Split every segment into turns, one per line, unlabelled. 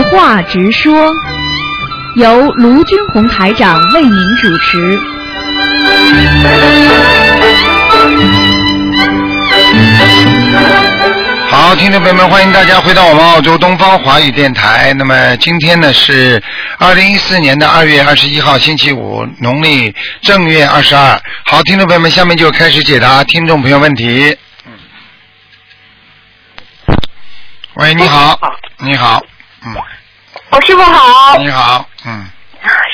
直话直说，由卢军红台长为您主持。
好，听众朋友们，欢迎大家回到我们澳洲东方华语电台。那么今天呢是二零一四年的二月二十一号，星期五，农历正月二十二。好，听众朋友们，下面就开始解答听众朋友问题。喂，你好，你好，嗯，
哦，师傅好。
你好，嗯，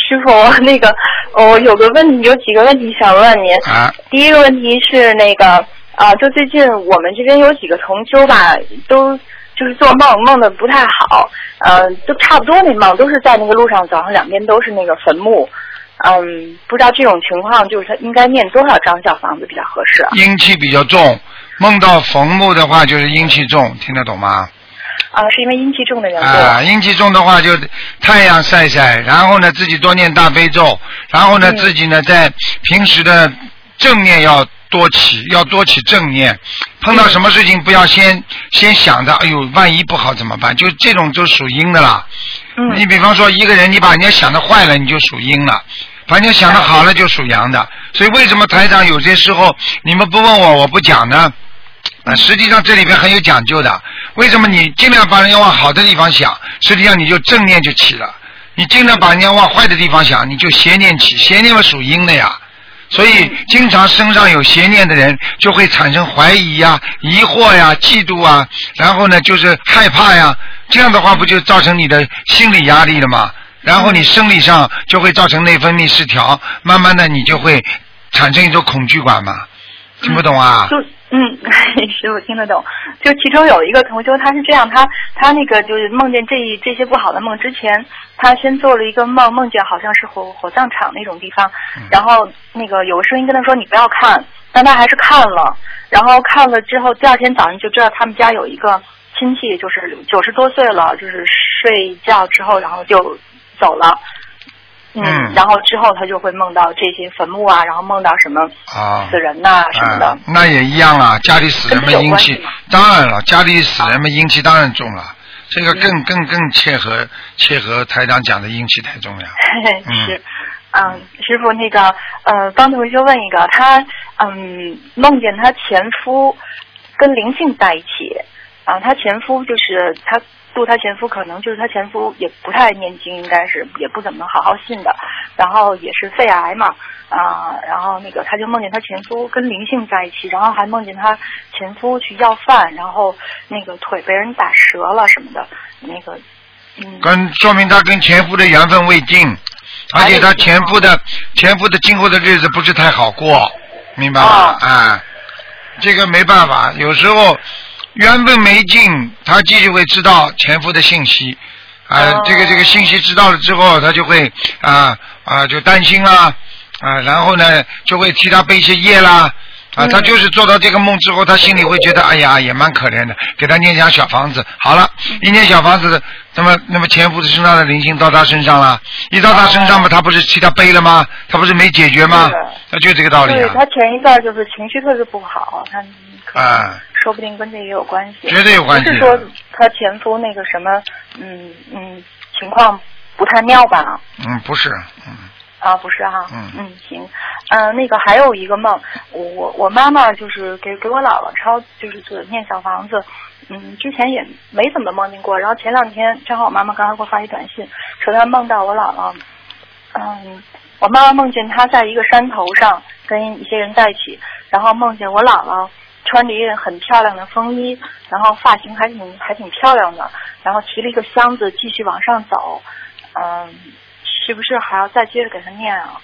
师傅，那个，我有个问题，有几个问题想问您。
啊，
第一个问题是那个，啊，就最近我们这边有几个同修吧，都就是做梦梦的不太好，呃，都差不多那梦都是在那个路上，早上两边都是那个坟墓，嗯，不知道这种情况就是他应该念多少张小房子比较合适啊？
阴气比较重，梦到坟墓的话就是阴气重，听得懂吗？
啊，是因为阴气重的缘故。
啊，阴气重的话就太阳晒晒，然后呢自己多念大悲咒，然后呢、
嗯
自己呢在平时的正念要多起，要多起正念。碰到什么事情不要先先想着，哎呦，万一不好怎么办？就这种就属阴的啦。
嗯
你比方说一个人，你把人家想的坏了，你就属阴了。把人家想的好了就属阳的，所以为什么台长有些时候你们不问我，我不讲呢？啊，实际上这里边很有讲究的。为什么你尽量把人家往好的地方想，实际上你就正念就起了；你尽量把人家往坏的地方想，你就邪念起。邪念嘛属阴的呀，所以经常身上有邪念的人，就会产生怀疑呀、疑惑呀、嫉妒啊，然后呢就是害怕呀。这样的话，不就造成你的心理压力了吗？然后你生理上就会造成内分泌失调，慢慢的你就会产生一种恐惧感嘛。听不懂啊？
嗯，师傅听得懂。就其中有一个同修，他是这样，他他那个就是梦见这一这些不好的梦之前，他先做了一个梦，梦见好像是火火葬场那种地方，
嗯
然后那个有个声音跟他说你不要看，但他还是看了，然后看了之后，第二天早上就知道他们家有一个亲戚，就是九十多岁了，就是睡觉之后然后就走了。
嗯
然后之后他就会梦到这些坟墓啊，然后梦到什么
啊。
死人呐、什么的。
啊，那也一样啊，家里死人们阴气当然了，家里死人们阴气当然重了，这个更
嗯
更更切合切合台长讲的阴气太重了。嗯
是，嗯，师傅，那个，呃，帮同学问一个，他嗯梦见他前夫跟灵性在一起，啊，他前夫就是他度她前夫，可能就是她前夫也不太念经，应该是也不怎么好好信的，然后也是肺癌嘛，啊，然后那个她就梦见她前夫跟灵性在一起，然后还梦见她前夫去要饭，然后那个腿被人打折了什么的，那个。嗯，
跟说明她跟前夫的缘分未尽，而且她前夫的前夫的今后的日子不是太好过，明白吗？
哦
啊，这个没办法，有时候缘分没尽，他继续会知道前夫的信息。啊、
哦。
这个这个信息知道了之后，他就会啊啊就担心啦，啊，然后呢就会替他背一些业啦，啊，
嗯。
他就是做到这个梦之后，他心里会觉得，哎呀，也蛮可怜的，给他念一下小房子，好了，一念小房子，那么那么前夫的身上的灵性到他身上了，一到他身上嘛，他不是替他背了吗？他不是没解决吗？那就这个道理啊。
对他，前一段就是情绪特别不好，他
啊，
说不定跟这也有关系。
绝对有关系
不是说她前夫那个什么，嗯嗯，情况不太妙吧？
嗯，不是，嗯
啊，不是哈，
嗯
行，嗯、那个还有一个梦，我我我妈妈就是给给我姥姥抄，就是做念小房子，嗯，之前也没怎么梦见过，然后前两天正好我妈妈刚才给我发一短信，说她梦到我姥姥，嗯，我妈妈梦见她在一个山头上跟一些人在一起，然后梦见我姥姥穿着一件很漂亮的风衣，然后发型还挺还挺漂亮的，然后提了一个箱子继续往上走，嗯，是不是还要再接着给他念啊？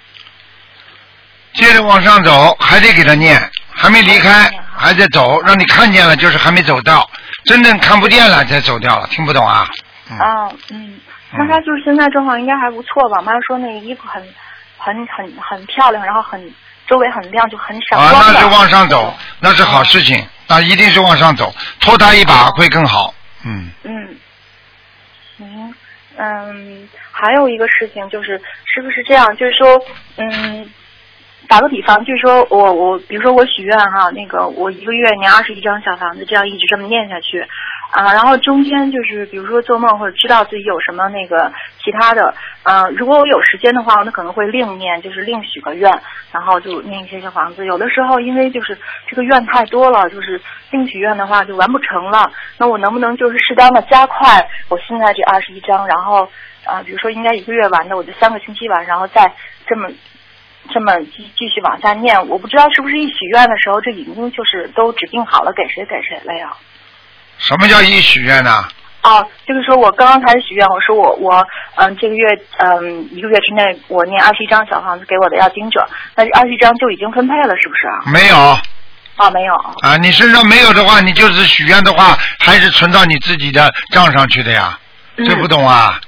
接着往上走，还得给他念，还没离开，还在走，让你看见了，就是还没走到，真正看不见了才走掉了，听不懂啊？嗯，
啊，嗯，那他就是现在状况应该还不错吧？妈说那个衣服很、很、很、很漂亮，然后很周围很亮，就很闪
啊，
光的。
那是往上走，那是好事情，那一定是往上走，拖他一把会更好。嗯，
嗯，行，嗯，还有一个事情就是，是不是这样？就是说，嗯，打个比方，就是说我我，比如说我许愿哈，那个我一个月念二十一张小房子，这样一直这么念下去，啊，然后中间就是比如说做梦或者知道自己有什么那个其他的，呃，如果我有时间的话，那可能会另念，就是另许个愿，然后就念一些小房子。有的时候因为就是这个愿太多了，就是另许愿的话就完不成了。那我能不能就是适当的加快我现在这二十一章，然后啊、比如说应该一个月完的，我就三个星期完，然后再这么。这么继继续往下念，我不知道是不是一许愿的时候，这已经就是都指定好了给谁给谁了呀？
什么叫一许愿呢？
哦，就是说我刚刚开始许愿，我说我我嗯这个月嗯一个月之内我念二十一张小房子给我的要经者，那这二十一张就已经分配了，是不是啊？
没有
哦，没有。
啊，你身上没有的话，你就是许愿的话，还是存到你自己的账上去的呀？
嗯
这不懂啊？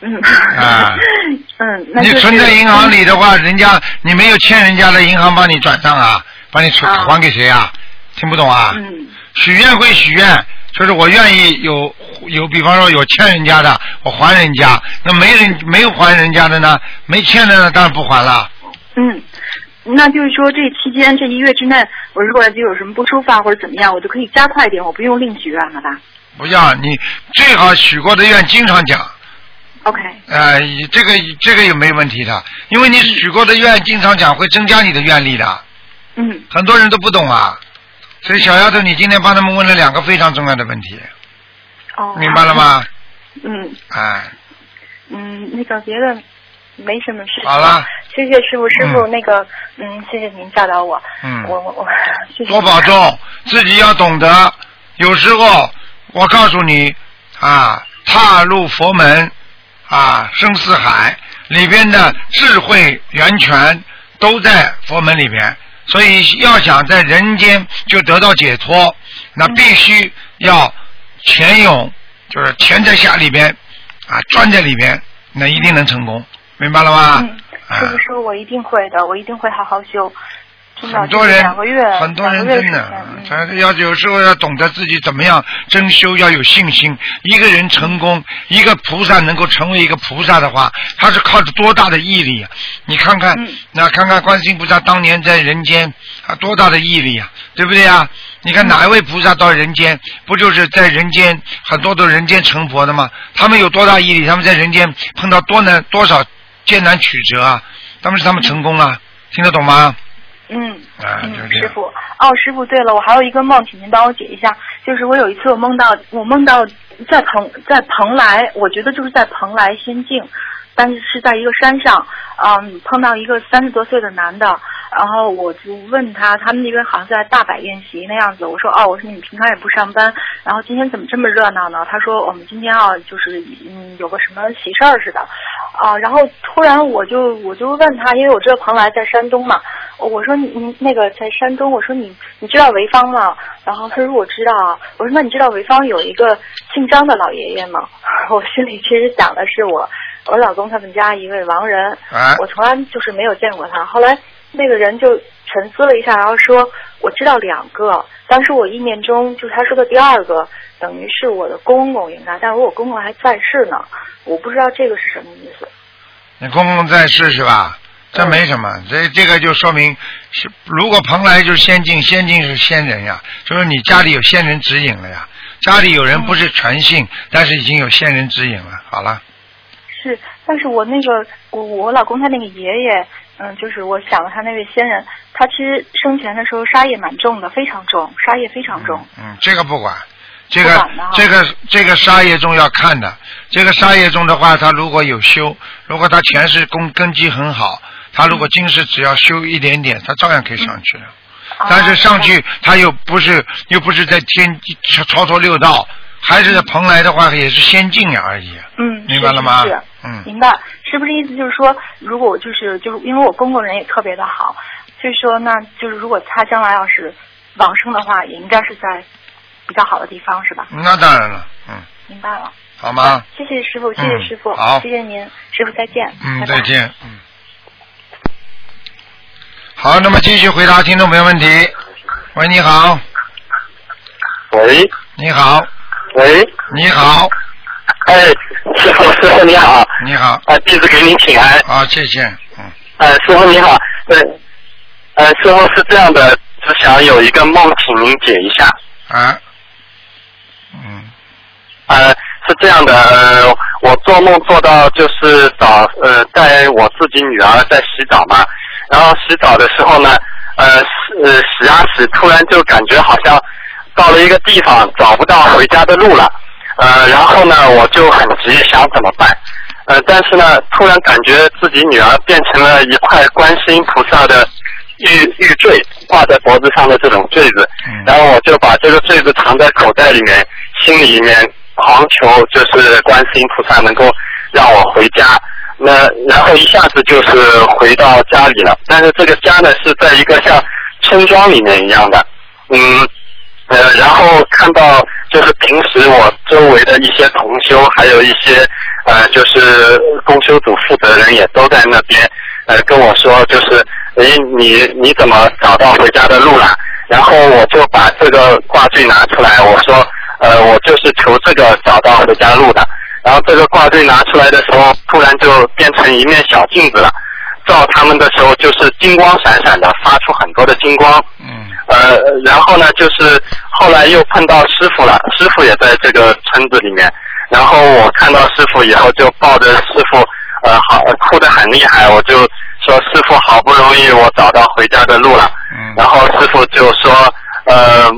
嗯。
啊
嗯，那
你
就是
存在银行里的话，人家你没有欠人家的，银行帮你转账啊，帮你存
啊
还给谁啊？听不懂啊？
嗯
许愿归许愿，就是我愿意有有，比方说有欠人家的，我还人家；那没人没有还人家的呢，没欠的呢，当然不还了。
嗯，那就是说这期间这一月之内，我如果就有什么不舒服啊或者怎么样，我就可以加快一点，我不用另许愿了吧
不要你最好许过的愿经常讲
，？OK。
呃，这个这个也没问题的，因为你许过的愿经常讲会增加你的愿力的。
嗯
很多人都不懂啊，所以小丫头，你今天帮他们问了两个非常重要的问题，
哦。
明白了？吗？
嗯
哎，
嗯，那个别的没什么事情。
好了。
谢谢师傅，师傅、
嗯
那个嗯，谢谢您教导我。
嗯
我我我，谢谢。
多保。重，自己要懂得。有时候我告诉你啊，踏入佛门啊，深似海里边的智慧源泉都在佛门里边，所以要想在人间就得到解脱，那必须要潜泳，就是潜在下里边啊，钻在里边，那一定能成功，明白了吗？
嗯，
啊
师傅说我一定会的，我一定会好好修。真的
很多人
两个月，
很多人真的他要有时候要懂得自己怎么样真修，要有信心。一个人成功，一个菩萨能够成为一个菩萨的话，他是靠着多大的毅力啊！你看看，
嗯
那看看观世音菩萨当年在人间啊，多大的毅力啊，对不对啊？你看哪一位菩萨到人间，不就是在人间很多都人间成佛的吗？他们有多大毅力？他们在人间碰到多难多少艰难曲折啊，他们是他们成功了，听得懂吗？
嗯
啊，
嗯
就，这样。
师傅，哦，师傅，对了，我还有一个梦，请您帮我解一下。就是我有一次我梦到，我梦到在蓬在蓬莱，我觉得就是在蓬莱仙境，但是是在一个山上，嗯，碰到一个三十多岁的男的，然后我就问他，他们那边好像在大摆宴席那样子，我说哦，我说你们平常也不上班，然后今天怎么这么热闹呢？他说我们今天啊，就是嗯有个什么喜事儿似的，啊，然后突然我就我就问他，因为我知道蓬莱在山东嘛，我说你你那个在山东，我说你你知道潍坊吗？然后他说我知道啊，我说那你知道潍坊有一个姓张的老爷爷吗？我心里其实想的是我我老公他们家一位亡人，
哎
我从来就是没有见过他。后来那个人就沉思了一下，然后说我知道两个，当时我意念中就是他说的第二个，等于是我的公公应该，但是我公公还在世呢，我不知道这个是什么意思。
你公公在世是吧？这没什么，这这个就说明是，如果蓬莱就是仙境，仙境是仙人呀，就是你家里有仙人指引了呀。家里有人不是全信，但是已经有仙人指引了。好了，
是，但是我那个我我老公他那个爷爷，嗯，就是我想了他那位仙人，他其实生前的时候杀业蛮重的，非常重，杀业非常重。
嗯，这个不管，这个这个这个杀业中要看的，这个杀业中的话，他如果有修，如果他前世根根基很好，他如果今世只要修一点点，他照样可以上去的。但是上去他又不是又不是在天超超脱六道，还是在蓬莱的话也是仙境呀而已。
嗯，
明白了吗
是
嗯
明白，是不是意思就是说，如果我就是就是因为我公公人也特别的好，所以说那就是如果他将来要是往生的话，也应该是在比较好的地方，是吧？
那当然了，嗯，
明白了。
好吗？
谢谢师傅，谢谢
嗯
师傅，
好
谢谢您，师傅再见。
嗯，
拜拜
再见，嗯。好，那么继续回答听众朋友问题。喂，你好，
喂
你好，
喂，
你好，
哎，师傅师傅你好，
你好，
啊，弟子给您请安，
啊，谢谢，嗯，
呃，师傅你好，呃，呃，师傅是这样的，只想有一个梦，请您解一下。
啊，嗯，
呃，是这样的，呃，我做梦做到就是早呃带我自己女儿在洗澡嘛，然后洗澡的时候呢，呃洗呃洗啊洗，突然就感觉好像到了一个地方找不到回家的路了，呃，然后呢我就很急，想怎么办？呃，但是呢，突然感觉自己女儿变成了一块观世音菩萨的玉玉坠，挂在脖子上的这种坠子，
嗯
然后我就把这个坠子藏在口袋里面，心里面狂求就是观世音菩萨能够让我回家。那然后一下子就是回到家里了，但是这个家呢是在一个像村庄里面一样的，嗯，呃，然后看到就是平时我周围的一些同修，还有一些呃，就是公修组负责人也都在那边，呃，跟我说就是，哎，你你怎么找到回家的路了？然后我就把这个挂坠拿出来，我说，呃，我就是求这个找到回家路的。然后这个挂坠拿出来的时候，突然就变成一面小镜子了，照他们的时候就是金光闪闪的，发出很多的金光。
嗯
呃，然后呢，就是后来又碰到师傅了，师傅也在这个村子里面。然后我看到师傅以后，就抱着师傅，呃，好哭得很厉害，我就说师傅好不容易我找到回家的路了。
嗯
然后师傅就说，呃，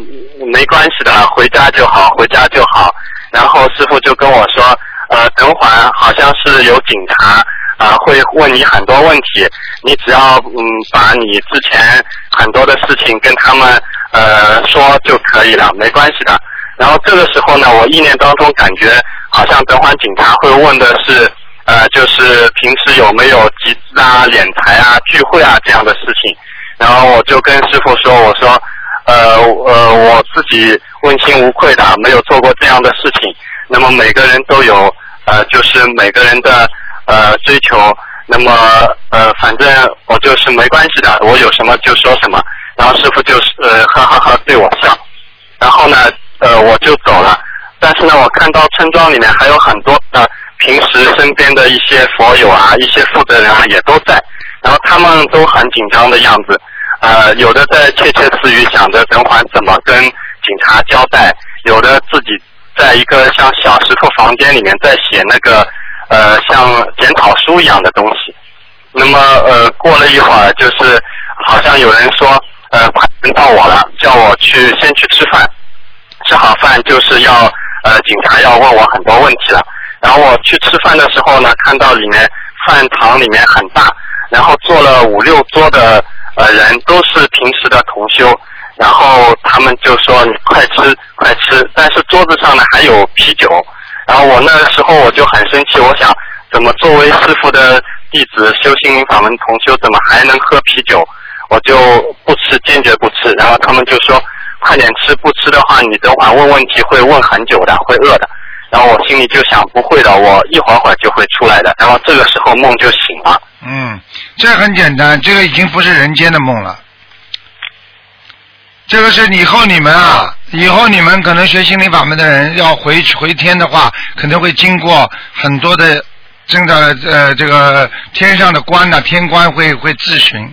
没关系的，回家就好，回家就好。然后师傅就跟我说，呃，等会儿好像是有警察啊、会问你很多问题，你只要嗯把你之前很多的事情跟他们呃说就可以了，没关系的。然后这个时候呢，我意念当中感觉好像等会儿警察会问的是，呃，就是平时有没有集资啊、敛财啊、聚会啊这样的事情。然后我就跟师傅说，我说，呃呃，我自己问心无愧的，没有做过这样的事情。那么每个人都有，呃，就是每个人的呃追求。那么呃，反正我就是没关系的，我有什么就说什么。然后师傅就是呃哈哈哈对我笑。然后呢，呃，我就走了。但是呢，我看到村庄里面还有很多的平时身边的一些佛友啊，一些负责人啊也都在，然后他们都很紧张的样子，呃，有的在窃窃私语想着等会怎么跟警察交代，有的自己在一个像小石头房间里面在写那个呃像检讨书一样的东西。那么呃，过了一会儿，就是好像有人说，呃，快轮到我了，叫我去先去吃饭。吃好饭就是要呃，警察要问我很多问题了。然后我去吃饭的时候呢，看到里面饭堂里面很大，然后坐了五六桌的呃人，都是平时的同修。然后他们就说你快吃快吃，但是桌子上呢还有啤酒。然后我那个时候我就很生气，我想怎么作为师傅的弟子修心灵法门同修，怎么还能喝啤酒？我就不吃，坚决不吃。然后他们就说快点吃，不吃的话你等会问问题会问很久的，会饿的。然后我心里就想不会的，我一会儿会儿就会出来的。然后这个时候梦就醒了。
嗯，这很简单，这个已经不是人间的梦了。这个是以后你们啊，以后你们可能学心灵法门的人要回回天的话，可能会经过很多的真的呃这个天上的官呐、天官会会咨询，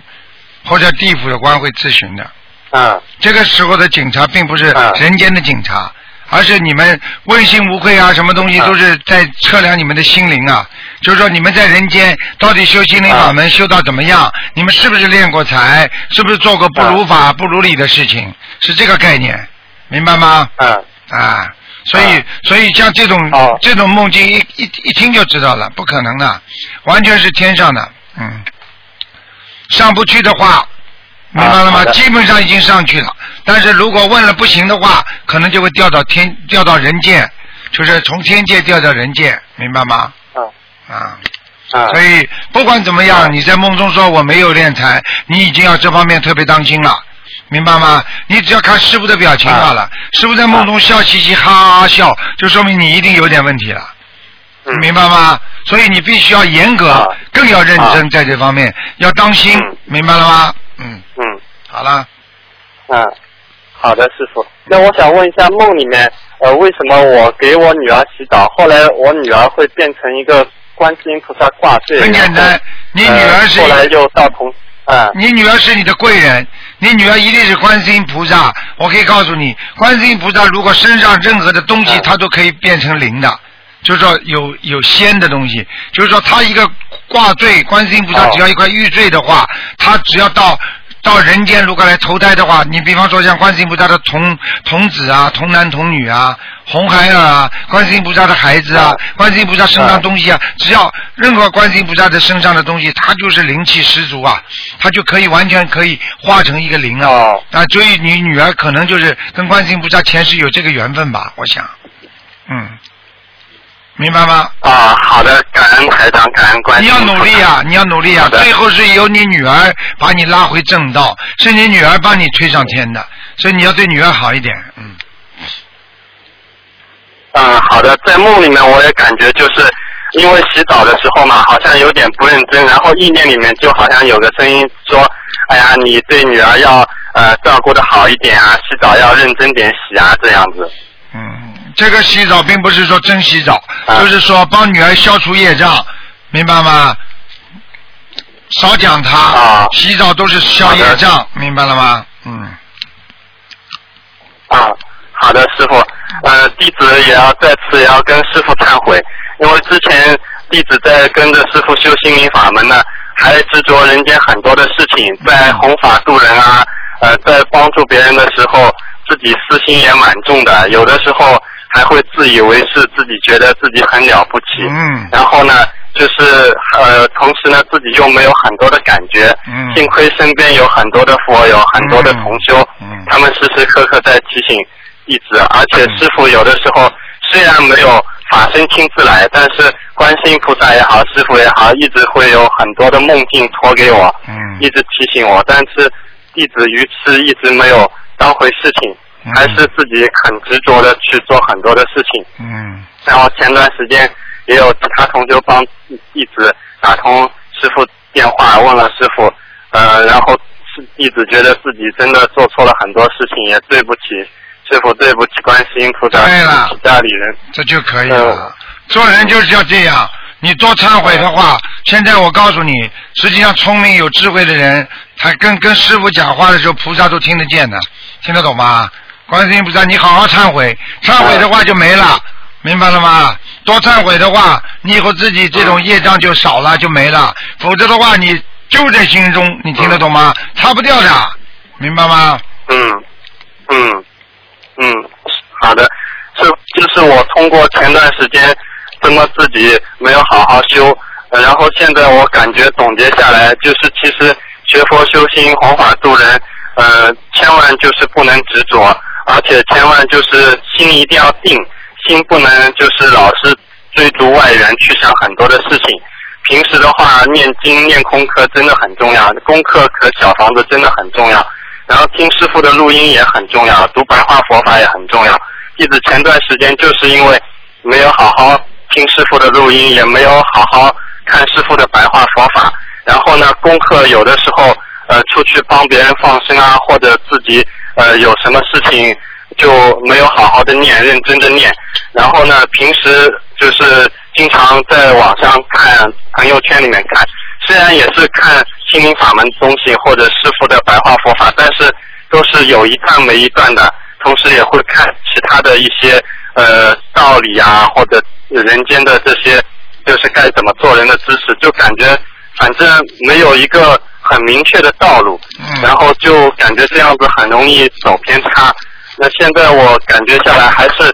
或者地府的官会咨询的。
啊
这个时候的警察并不是
嗯。
人间的警察，而是你们问心无愧啊，什么东西
嗯
都是在测量你们的心灵啊。就是说你们在人间到底修心灵法门修到怎么样？你们是不是练过财？是不是做过不如法、不如理的事情？是这个概念，明白吗？
嗯
啊，所以、
啊
所以像这种、
哦
这种梦境一一一听就知道了，不可能的，完全是天上的，嗯，上不去的话，明白了吗？基本上已经上去了，但是如果问了不行的话，可能就会掉到天掉到人间，就是从天界掉到人间，明白吗？
嗯
啊。
啊。
所以不管怎么样，你在梦中说我没有练财，你已经要这方面特别当心了，明白吗？你只要看师傅的表情好了，师傅在梦中笑嘻嘻哈哈哈笑，就说明你一定有点问题了，
嗯
明白吗？所以你必须要严格
啊，
更要认真在这方面，要当心
嗯，
明白了吗？嗯，
嗯
好了，
嗯，好的，师傅。那我想问一下，梦里面，呃，为什么我给我女儿洗澡，后来我女儿会变成一个观世音菩萨挂坠？
很简单，你女儿是
呃、后来又到同，嗯
你女儿是你的贵人，你女儿一定是观世音菩萨。我可以告诉你，观世音菩萨如果身上任何的东西，
嗯
它都可以变成灵的，就是说有有仙的东西，就是说他一个挂坠，观世音菩萨
哦。
只要一块玉坠的话，他只要到。到人间如果来投胎的话，你比方说像观世音菩萨的童童子啊、童男童女啊、红孩儿啊、观世音菩萨的孩子啊
哦、
观世音菩萨身上
哦
东西啊，只要任何观世音菩萨的身上的东西，他就是灵气十足啊，他就可以完全可以化成一个灵啊。
哦。
啊，所以你女儿可能就是跟观世音菩萨前世有这个缘分吧，我想，嗯，明白吗？
啊，好的，感恩台长，感恩观
你要努力啊，你要努力啊！最后是由你女儿把你拉回正道，是你女儿帮你推上天的，所以你要对女儿好一点，嗯。
嗯，好的，在梦里面我也感觉就是因为洗澡的时候嘛，好像有点不认真，然后意念里面就好像有个声音说：“哎呀，你对女儿要呃照顾的好一点啊，洗澡要认真点洗啊，这样子。
嗯，这个洗澡并不是说真洗澡，
啊
就是说帮女儿消除业障，明白吗？少讲他，
啊
洗澡都是消业障，明白了吗？嗯，
啊，好的，师傅，呃，弟子也要再次也要跟师傅忏悔，因为之前弟子在跟着师傅修心灵法门呢，还执着人间很多的事情，在弘法度人啊，呃，在帮助别人的时候，自己私心也蛮重的，有的时候还会自以为是，自己觉得自己很了不起，
嗯。
然后呢，就是呃，同时呢，自己又没有很多的感觉，
嗯。
幸亏身边有很多的佛友，很多的同修，
嗯嗯。
他们时时刻刻在提醒弟子，而且师傅有的时候虽然没有法身亲自来，但是观世音菩萨也好，师傅也好，一直会有很多的梦境托给我，
嗯。
一直提醒我，但是弟子愚痴一直没有当回事情，
嗯
还是自己很执着的去做很多的事情。
嗯
然后前段时间也有其他同学帮弟子打通师傅电话，问了师傅，呃，然后是弟子觉得自己真的做错了很多事情，也对不起师傅，对不起观世音菩萨，
对了
对不起家里人。
这就可以
嗯
了。做人就是要这样，你多忏悔的话，现在我告诉你，实际上聪明有智慧的人，他跟跟师傅讲话的时候，菩萨都听得见的，听得懂吗？观世音菩萨，你好好忏悔，忏悔的话就没了，明白了吗？多忏悔的话，你以后自己这种业障就少了，就没了。否则的话，你就在心中，你听得懂吗？擦不掉的，明白吗？
嗯嗯嗯，好的，是就是我通过前段时间通过自己没有好好修，然后现在我感觉总结下来，就是其实学佛修心、弘法度人，呃，千万就是不能执着，而且千万就是心一定要定，心不能就是老是追逐外缘去想很多的事情。平时的话，念经念功课真的很重要，功课和小房子真的很重要。然后听师傅的录音也很重要，读白话佛法也很重要。弟子前段时间就是因为没有好好听师傅的录音，也没有好好看师傅的白话佛法，然后呢，功课有的时候呃出去帮别人放生啊，或者自己呃有什么事情就没有好好的念，认真的念。然后呢，平时就是经常在网上看朋友圈里面看，虽然也是看心灵法门东西或者师傅的白话佛法，但是都是有一段没一段的，同时也会看其他的一些呃道理啊，或者人间的这些就是该怎么做人的知识，就感觉反正没有一个很明确的道路，
嗯
然后就感觉这样子很容易走偏差。那现在我感觉下来还是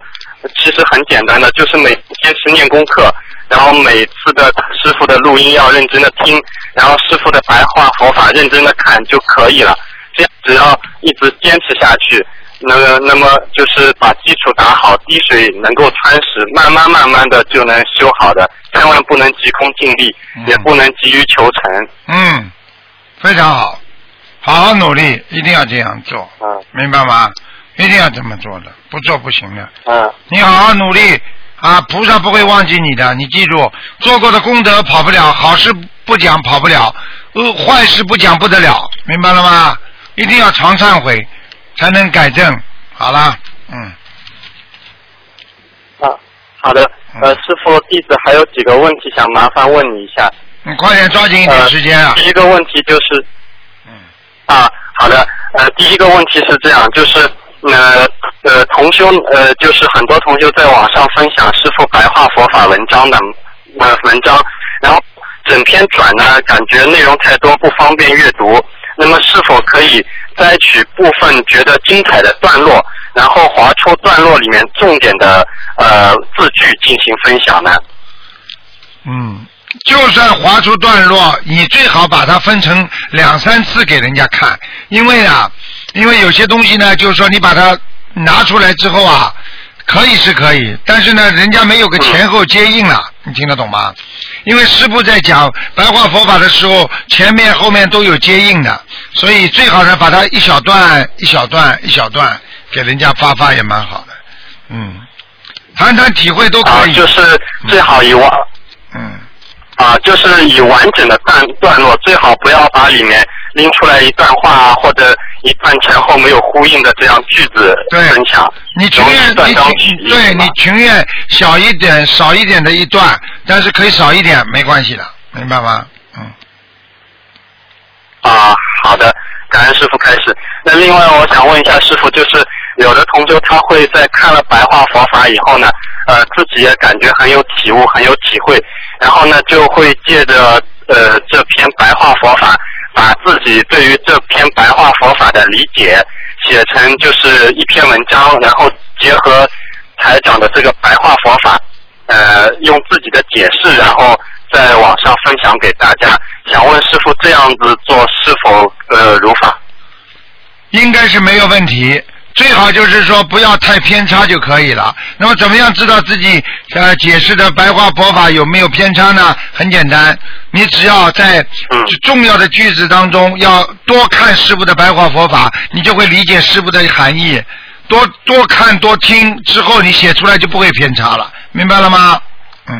其实很简单的，就是每坚持念功课，然后每次的师傅的录音要认真的听，然后师傅的白话佛法认真的看就可以了。这样只要一直坚持下去，那么那么就是把基础打好，滴水能够穿石，慢慢慢慢的就能修好的。千万不能急功近利，
嗯
也不能急于求成。
嗯，非常好，好好努力，一定要这样做，
嗯
明白吗？一定要这么做的，不做不行的。
嗯
你好好努力啊，菩萨不会忘记你的。你记住，做过的功德跑不了，好事不讲跑不了，呃，坏事不讲不得了，明白了吗？一定要常忏悔，才能改正。好了，嗯，
啊，好的。呃，师傅，弟子还有几个问题想麻烦问你一下。
你快点抓紧一点
呃
时间啊！
第一个问题就是，嗯啊，好的，呃，第一个问题是这样，就是呃呃，同修呃，就是很多同修在网上分享师傅白话佛法文章的呃文章，然后整篇转呢，感觉内容太多，不方便阅读。那么是否可以摘取部分觉得精彩的段落，然后划出段落里面重点的呃字句进行分享呢？
嗯，就算划出段落，你最好把它分成两三次给人家看，因为啊，因为有些东西呢，就是说你把它拿出来之后啊，可以是可以，但是呢，人家没有个前后接应了，你听得懂吗？因为师傅在讲白话佛法的时候，前面后面都有接应的，所以最好呢，把它一小段一小段一小段给人家发发也蛮好的，嗯，谈谈体会都可
啊，
以。
就是最好以完
嗯。
啊，就是以完整的段段落，最好不要把里面拎出来一段话啊，或者一段前后没有呼应的这样句子
对
分享。
你情愿你情对你情愿小一点少一点的一段，但是可以少一点没关系的，明白吗？嗯，
啊，好的，感恩师傅开始。那另外我想问一下师傅，就是有的同修他会在看了白话佛法以后呢，呃，自己也感觉很有体悟，很有体会，然后呢就会借着呃这篇白话佛法，把自己对于这篇白话佛法的理解写成就是一篇文章，然后结合台长的这个白话佛法，呃，用自己的解释，然后在网上分享给大家。想问师傅这样子做是否呃如法？
应该是没有问题。最好就是说不要太偏差就可以了。那么怎么样知道自己呃解释的白话佛法有没有偏差呢？很简单，你只要在
嗯
重要的句子当中要多看师傅的白话佛法，你就会理解师傅的含义。多多看多听之后，你写出来就不会偏差了，明白了吗？嗯。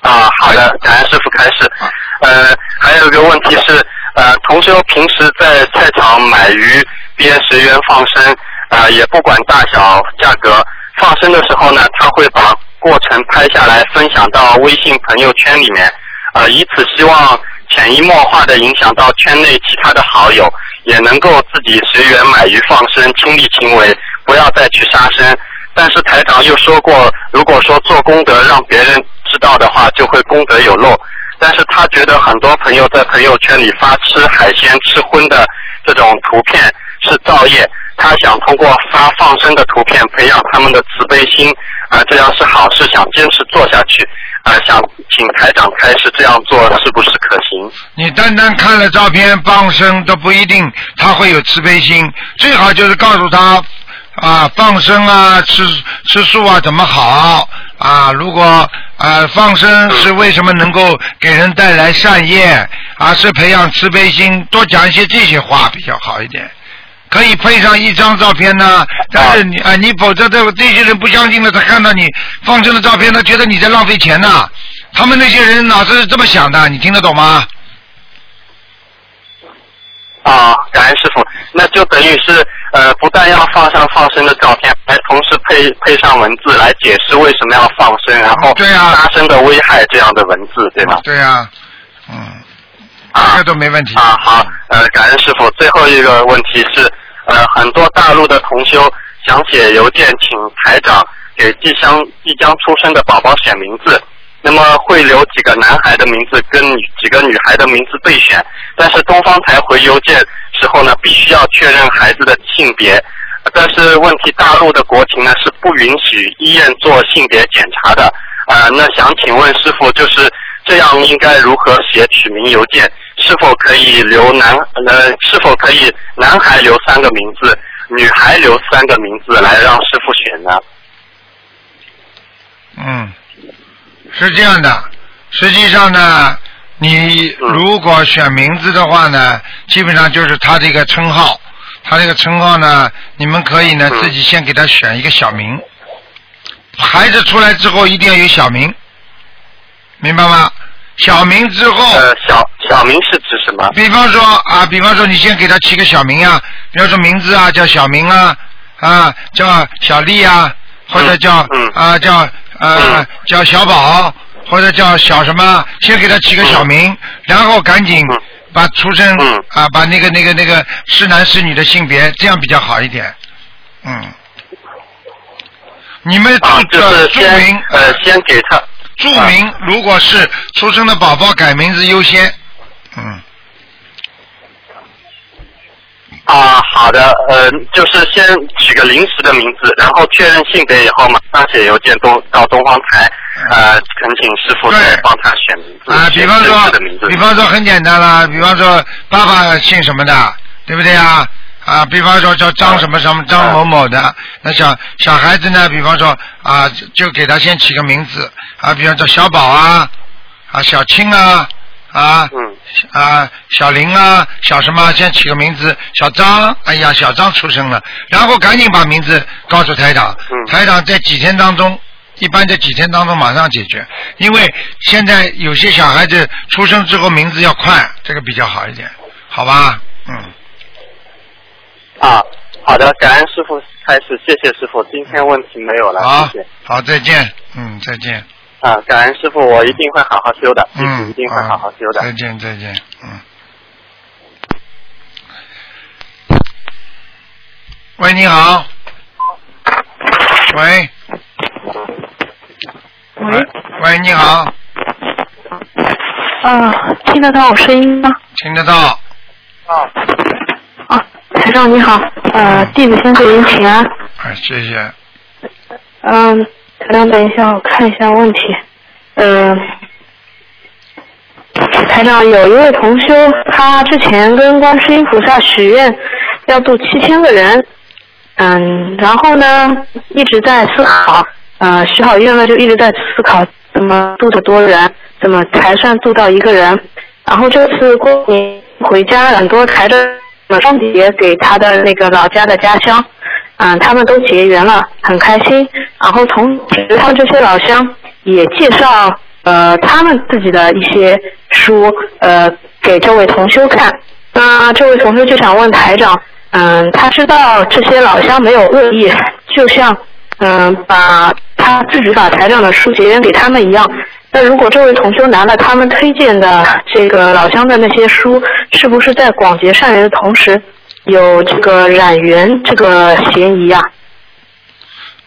啊，好的，感恩师傅开示。呃，还有一个问题是，呃，同修平时在菜场买鱼边十元放生，啊、也不管大小价格，放生的时候呢，他会把过程拍下来分享到微信朋友圈里面，啊，以此希望潜移默化的影响到圈内其他的好友，也能够自己随缘买鱼放生，亲力亲为，不要再去杀生。但是台长又说过，如果说做功德让别人知道的话，就会功德有漏。但是他觉得很多朋友在朋友圈里发吃海鲜、吃荤的这种图片是造业，他想通过发放生的图片培养他们的慈悲心，啊、这样是好事，想坚持做下去，啊、想请台长开始这样做是不是可行？
你单单看了照片放生都不一定他会有慈悲心，最好就是告诉他啊放生啊吃吃素啊怎么好啊，如果啊放生是为什么能够给人带来善业啊是培养慈悲心，多讲一些这些话比较好一点。可以配上一张照片呢，但是你啊，你否则这这些人不相信了，他看到你放生的照片，他觉得你在浪费钱呐。他们那些人脑子是这么想的，你听得懂吗？
啊，感恩师傅，那就等于是呃，不但要放上放生的照片，还同时配配上文字来解释为什么要放生，然后
对呀
杀生的危害这样的文字，对吗？
对呀、嗯，
啊
这个都没问题。
啊，好，呃，感恩师傅。最后一个问题是，呃，很多大陆的同修想写邮件请台长给即将即将出生的宝宝选名字，那么会留几个男孩的名字跟几个女孩的名字对选，但是东方台回邮件时候呢，必须要确认孩子的性别。但是问题，大陆的国情呢是不允许医院做性别检查的。啊、那想请问师傅，就是这样应该如何写取名邮件？是否可以留男呃？是否可以男孩留三个名字，女孩留三个名字来让师傅选呢？
嗯，是这样的。实际上呢，你
嗯
如果选名字的话呢，基本上就是他这个称号。他这个称号呢，你们可以呢
嗯
自己先给他选一个小名。孩子出来之后一定要有小名，明白吗？小名之后，
呃，小小名是指什么？
比方说啊，比方说你先给他起个小名啊，比方说名字啊叫小明啊，啊叫小丽啊，或者叫、
嗯
啊叫呃、
嗯
叫小宝，或者叫小什么，先给他起个小名，然后赶紧
嗯。
把出生
嗯。
啊，把那个那个那个是男是女的性别，这样比较好一点。嗯，你们注
啊，就
呃
是
注明
呃先给他
注明，如果是出生的宝宝改名字优先。嗯，
啊，好的，呃，就是先取个临时的名字，然后确认性别以后，马上写邮件东到东方台，呃，恳请师傅
对
再帮他选名字，
啊，比方说比方说很简单啦，比方说爸爸姓什么的，对不对啊？啊，比方说叫张什么什么张某某的，那小小孩子呢，比方说啊，就就给他先起个名字啊，比方叫小宝啊，啊小青啊，啊
嗯
啊小林啊，小什么，先起个名字，小张，哎呀，小张出生了，然后赶紧把名字告诉台长，
嗯
台长在几天当中。一般在几天当中马上解决，因为现在有些小孩子出生之后名字要快，这个比较好一点，好吧？嗯，
啊，好的，感恩师傅开始，谢谢师傅，今天问题没有了，
好
谢谢。，
好，再见，嗯，再见，
啊，感恩师傅，我一定会好好修的，弟子
嗯，
一定会好好修的。
再见，再见，嗯。喂，你好。喂。
喂。
喂，你好，
啊，听得到我声音吗？
听得到。
啊，啊台长你好，呃，弟子先给您请安。
哎，谢谢。
嗯，台长，等一下，我看一下问题。嗯、台长有一位同修，他之前跟观世音菩萨许愿要度七千个人，嗯，然后呢一直在思考，呃，许好愿了就一直在思考怎么度的多人，怎么才算度到一个人。然后这次过年回家，很多抬着双节给他的那个老家的家乡，嗯，他们都结缘了，很开心。然后同时，他们这些老乡也介绍呃他们自己的一些书呃给这位同修看。那这位同修就想问台长，嗯，他知道这些老乡没有恶意，就像嗯把他自己把台长的书结缘给他们一样。那如果这位同修拿了他们推荐的这个老乡的那些书，是不是在广结善缘的同时，有这个染缘这个嫌疑啊？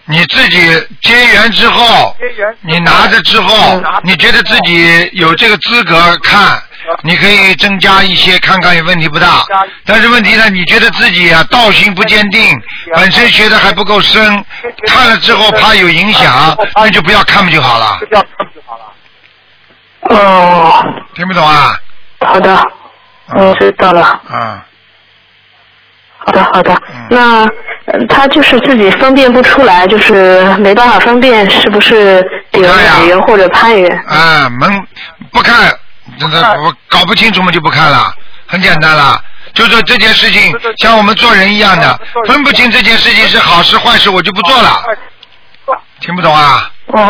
你自己结缘之后，你拿着之后，你觉得自己有这个资格看，你可以增加一些看看，也问题不大。但是问题呢，你觉得自己啊道心不坚定，本身学的还不够深，看了之后怕有影响，那就不要看不就好了。
哦，
听不懂啊？
好的，我知道了。
啊，
好的，好的。
嗯
那、呃他就是自己分辨不出来，就是没办法分辨是不是有染缘或者攀缘。
啊，门不看，这个我搞不清楚嘛就不看了，很简单了。就是这件事情像我们做人一样的，分不清这件事情是好事坏事，我就不做了。听不懂啊？
哦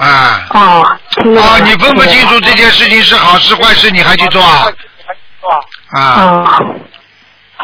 啊
哦，听得懂
哦，你分不清楚这件事情是好事坏事，你还去做啊？啊，
哦，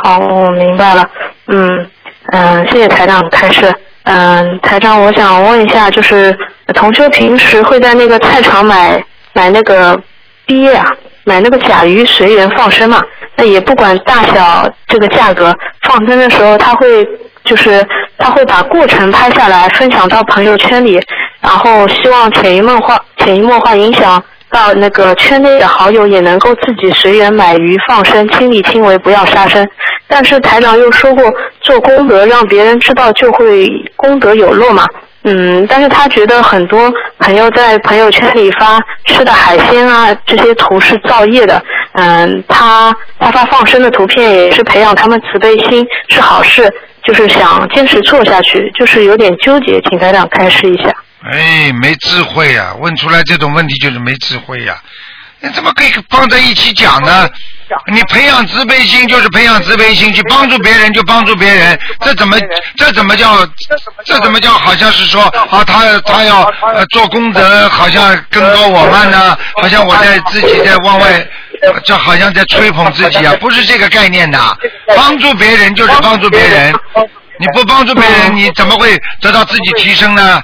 好，我明白了。嗯嗯，谢谢台长开示。嗯，台长，我想问一下，就是同修平时会在那个菜场买买那个鳖啊，买那个甲鱼随缘放生嘛？那也不管大小这个价格，放生的时候他会就是他会把过程拍下来分享到朋友圈里，然后希望潜移默化潜移默化影响到那个圈内的好友也能够自己随缘买鱼放生，亲力亲为，不要杀生。但是台长又说过，做功德让别人知道就会功德有落嘛。嗯，但是他觉得很多朋友在朋友圈里发吃的海鲜啊，这些图是造业的。嗯，他他发放生的图片也是培养他们慈悲心，是好事，就是想坚持做下去，就是有点纠结，请台长开示一下。
哎，没智慧呀、问出来这种问题就是没智慧呀、你怎么可以放在一起讲呢？你培养慈悲心就是培养慈悲心，去帮助别人就帮助别人，这怎么这怎么叫这怎么叫好像是说啊他他要呃做功德，好像更高我慢呢？好像我在自己在往外，呃这好像在吹捧自己啊，不是这个概念的。帮助别人就是帮助别人，你不帮助别人，你怎么会得到自己提升呢？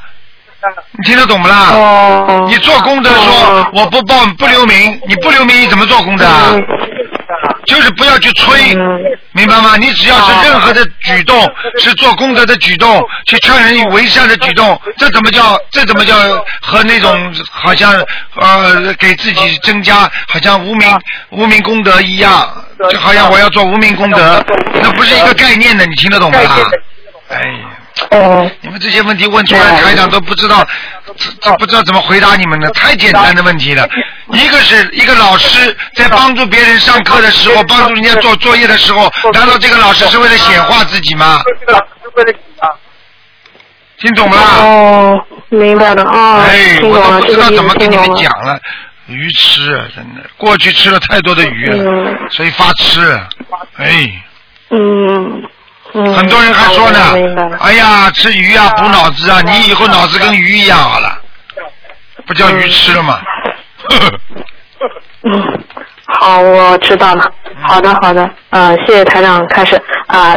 你听得懂不啦？
哦
你做功德说我不报不留名，你不留名你怎么做功德啊？就是不要去吹，明白吗？你只要是任何的举动，是做功德的举动，去劝人为善的举动，这怎么叫这怎么叫和那种好像呃给自己增加好像无名无名功德一样，就好像我要做无名功德，那不是一个概念的，你听得懂吗？哎呀。
哦，
你们这些问题问出来，台长都不知道，这这不知道怎么回答你们呢？太简单的问题了。一个是一个老师在帮助别人上课的时候，帮助人家做作业的时候，难道这个老师是为了显化自己吗？听懂了？
哦，明白了啊，
哎，我都不知道怎么跟你们。讲了。鱼吃，真的，过去吃了太多的鱼了，
嗯
所以发痴。哎，
嗯嗯。
很多人还说呢哎呀，吃鱼啊补脑子啊，你以后脑子跟鱼一样好了，不叫鱼吃了吗？
嗯，好，我知道了。好的，好的，呃，谢谢台长开始。啊、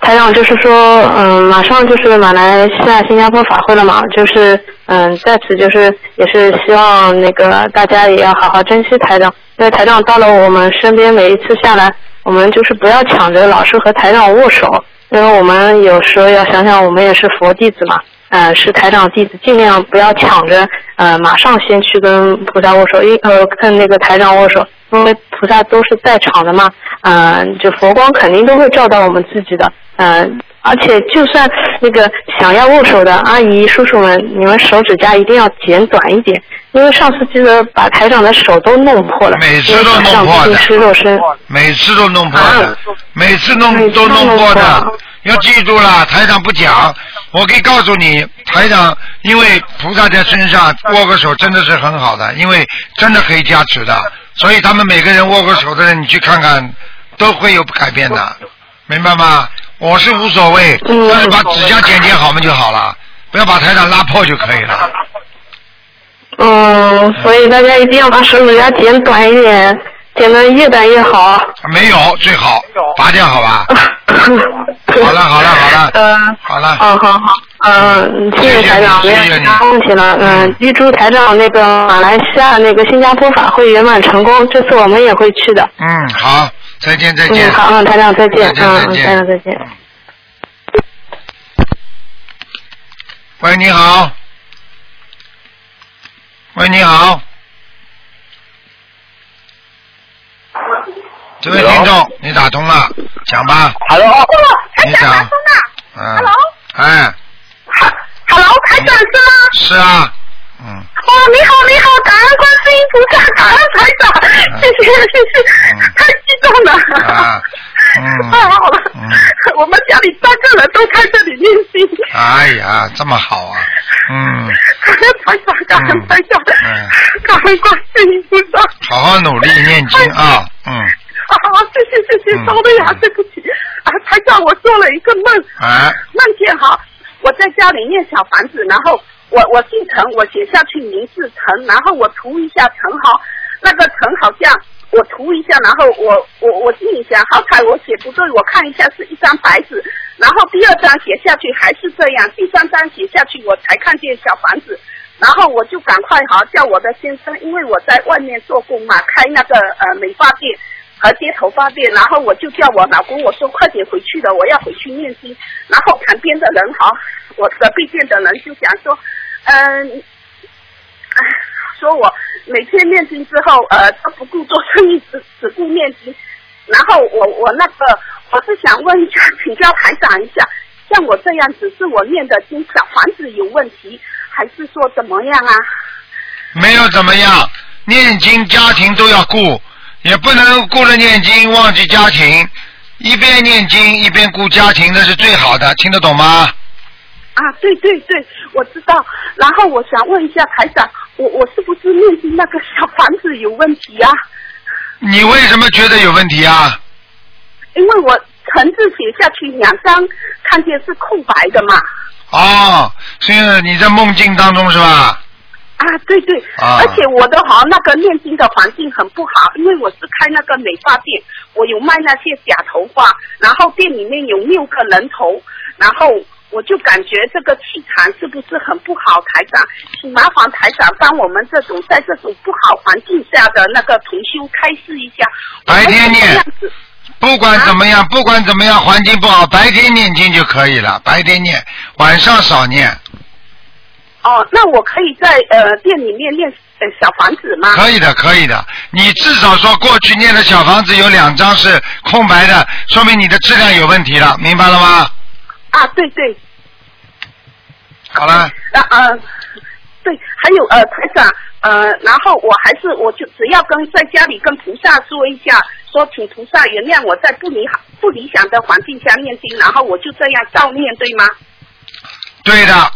台长就是说，嗯、马上就是马来西亚、新加坡法会了嘛，就是嗯、在此就是也是希望那个大家也要好好珍惜台长，因为台长到了我们身边，每一次下来，我们就是不要抢着老是和台长握手，因为我们有时候要想想，我们也是佛弟子嘛，呃，是台长弟子，尽量不要抢着呃马上先去跟菩萨握手，因呃跟那个台长握手，因为菩萨都是在场的嘛，呃，就佛光肯定都会照到我们自己的，呃，而且就算那个想要握手的阿姨叔叔们，你们手指甲一定要剪短一点，因为上次记得把台长的手都弄破了，
每次都弄破的。每次都弄破的
啊，
每次弄都弄破的，要记住了，台长不讲，我可以告诉你，台长因为菩萨在身上握个手真的是很好的，因为真的可以加持的，所以他们每个人握个手的人，你去看看，都会有改变的，明白吗？我是无所谓，
嗯
但是把指甲剪剪好嘛就好了，不要把台长拉破就可以了。
嗯，所以大家一定要把手指甲剪短一点，剪得越短越好。
没有最好，拔掉好吧？好了好了好了
嗯，
好了。
嗯，好好，嗯，谢谢台长，没有问题了。嗯，预祝台长那个马来西亚那个新加坡法会圆满成功，这次我们也会去的。
嗯，好，再见再见。
嗯，好，嗯，台长再见，
再见
嗯，
再见
台长再见。
喂，你好。喂，你好。这位听众，你打通了，讲吧。
Hello，
你讲。嗯。
Hello
哎
，Hello，台长是吗？
是啊，嗯，
哦，你好，你好，感恩观世音菩萨，感恩台长，谢谢谢谢，
嗯
太激动了。
啊嗯。
太好了，
嗯
我们家里三个人都在这里念经。
哎呀，这么好啊，嗯，
感恩台长，感恩台长，
嗯
感恩观世音菩萨。
好好努力念经啊，嗯，
啊，谢谢谢谢
嗯，
稍微啊，对不起，啊，台长，我做了一个梦，
啊，
梦见哈，我在家里念小房子，然后我我姓陈，我写下去名字陈，然后我涂一下陈好，那个陈好像我涂一下，然后我我我心里想，好彩我写不对，我看一下是一张白纸，然后第二张写下去还是这样，第三张写下去我才看见小房子。然后我就赶快好叫我的先生，因为我在外面做工嘛，开那个呃美发店和接头发店，然后我就叫我老公，我说快点回去了，我要回去念经。然后旁边的人哈，我隔壁店的人就讲说，嗯、说我每天念经之后，呃，都不顾做生意，只只顾念经。然后我我那个我是想问一下，请教台长一下，像我这样子，是我念的经小房子有问题，还是说怎么样啊？
没有怎么样，念经家庭都要顾，也不能顾了念经忘记家庭，一边念经一边顾家庭，那是最好的，听得懂吗？
啊，对对对，我知道。然后我想问一下台长，我我是不是念经那个小房子有问题啊？
你为什么觉得有问题啊？
因为我陈字写下去两张，看见是空白的嘛。
哦，是你在梦境当中是吧？
啊，对对，
啊
而且我的好那个念经的环境很不好，因为我是开那个美发店，我有卖那些假头发，然后店里面有六个人头，然后我就感觉这个气场是不是很不好？台长，请麻烦台长帮我们这种在这种不好环境下的那个同修开示一下。
白天念不管怎么样，不管怎么样，环境不好，白天念经就可以了，白天念，晚上少念，
哦，那我可以在呃店里面念呃小房子吗？
可以的，可以的。你至少说过去念的小房子有两张是空白的，说明你的质量有问题了，明白了吗？
啊，对对，
好了，
那呃，对，还有呃，台长，呃，然后我还是我就只要跟在家里跟菩萨说一下，说请菩萨原谅我在不理好不理想的环境下念经，然后我就这样照念，对吗？
对的，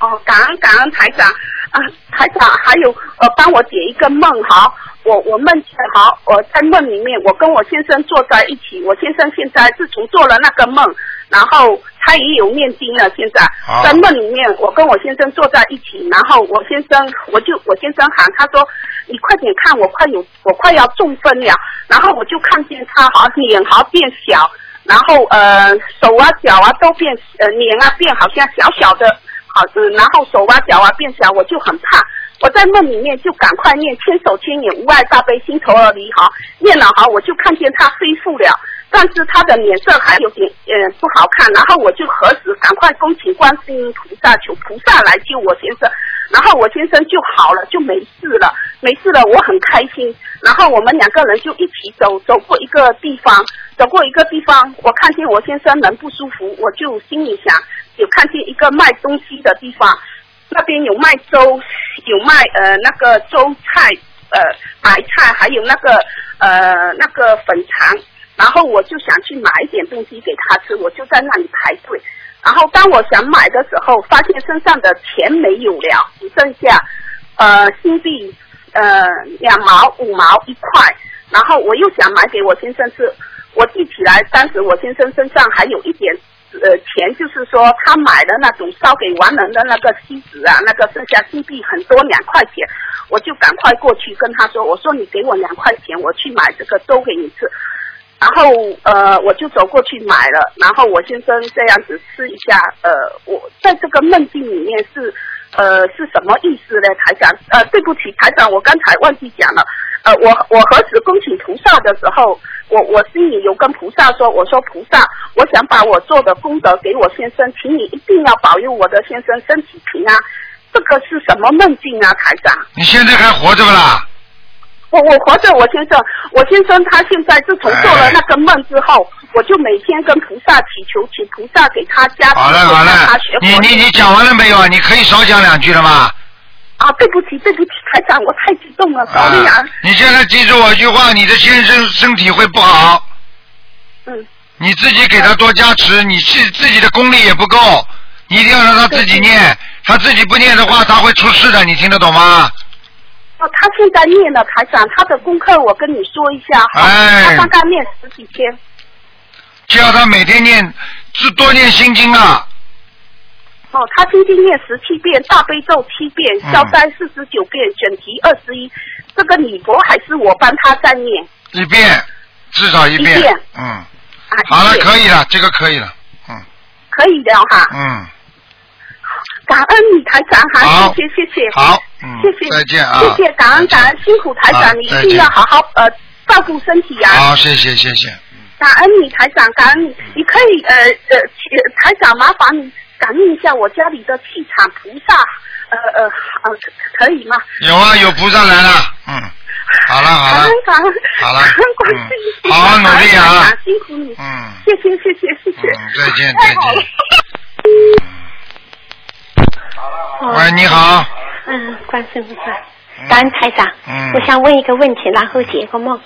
哦，感恩感恩台长。啊，台长还有呃，帮我解一个梦哈，我我梦见好，我在梦里面我跟我先生坐在一起，我先生现在自从做了那个梦，然后他也有念经了，现在在梦里面我跟我先生坐在一起，然后我先生我就我先生喊他说你快点看我快有我快要中风了，然后我就看见他好像脸好像变小。然后呃手啊脚啊都变呃脸啊变好像小小的，好嗯，然后手啊脚啊变小，我就很怕。我在梦里面就赶快念千手千眼无碍大悲心头而离哈，念了哈，我就看见他恢复了，但是他的脸色还有点呃不好看，然后我就合十赶快恭请观世音菩萨求菩萨来救我先生，然后我先生就好了，就没事了，没事了，我很开心。然后我们两个人就一起走，走过一个地方，走过一个地方，我看见我先生人不舒服，我就心里想，有看见一个卖东西的地方，那边有卖粥，有卖呃那个粥菜，呃白菜，还有那个呃那个粉肠，然后我就想去买一点东西给他吃，我就在那里排队。然后当我想买的时候，发现身上的钱没有了，只剩下呃新币呃两毛五毛一块，然后我又想买给我先生吃，我记起来当时我先生身上还有一点呃钱，就是说他买的那种烧给亡人的那个锡纸啊，那个剩下金币很多两块钱，我就赶快过去跟他说，我说你给我两块钱，我去买这个粥给你吃。然后呃，我就走过去买了，然后我先生这样子吃一下，呃，我在这个梦境里面是呃是什么意思呢？台长，呃，对不起，台长，我刚才忘记讲了，呃，我我何时恭请菩萨的时候，我我心里有跟菩萨说，我说菩萨，我想把我做的功德给我先生，请你一定要保佑我的先生身体平安。这个是什么梦境啊，台长？
你现在还活着不啦？
我我活着，我先生，我先生他现在自从做了那个梦之后，我就每天跟菩萨祈求，请菩萨给他加持，
好了好了
让他学，
你你你讲完了没有啊？你可以少讲两句了吗？
啊，对不起对不起，台长，我太激动了，sorry 啊。
啊，你现在记住我一句话，你的先生身体会不好，
嗯，
你自己给他多加持，你自自己的功力也不够，你一定要让他自己念，他自己不念的话，他会出事的，你听得懂吗？
哦，他现在念了，台长，他的功课我跟你说一下，好
哎。
他刚刚念十几天，
叫他每天念，是多念心经啊，
哦，他今天念十七遍，大悲咒七遍，
嗯。
消灾四十九遍，选题二十一，这个礼佛还是我帮他在念
一遍，至少一遍，
一遍
嗯，
啊，
好了，可以了，这个可以了，嗯。
可以的哈，
嗯，
感恩你台长哈，
好
谢谢谢谢。
好，嗯，
谢谢，
再见啊，
谢谢，感恩感恩，辛苦台长，你一定要好好呃照顾身体啊。
好，谢谢谢谢，
感恩你台长，感恩你，你可以呃呃呃台长麻烦你感应一下我家里的气场菩萨，呃呃呃可可以吗？
有啊，有菩萨来了，嗯，好了好了。好了
感恩观世音菩萨
嗯好好努力啊。
辛苦你，
嗯。
谢谢谢谢谢谢，
嗯，再见再见。喂，你好，
嗯，观世音菩萨，感恩台长。
嗯。
我想问一个问题，然后解个梦。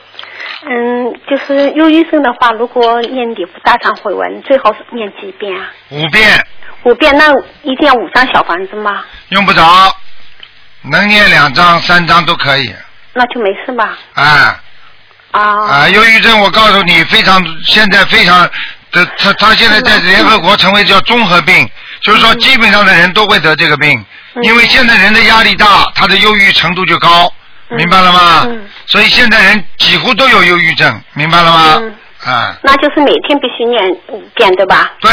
嗯，就是忧郁症的话，如果念礼佛大忏悔文，最好是念几遍啊？
五遍
五遍，那一定要五张小房子吗？
用不着，能念两张三张都可以，
那就没事吧？
啊。
啊。
啊，忧郁症，我告诉你，非常现在非常的，他他现在在联合国成为叫综合病，就是说基本上的人都会得这个病，因为现在人的压力大，他的忧郁程度就高，明白了吗？嗯所以现在人几乎都有忧郁症，明白了吗？啊，
那就是每天必须念五遍，对吧？
对，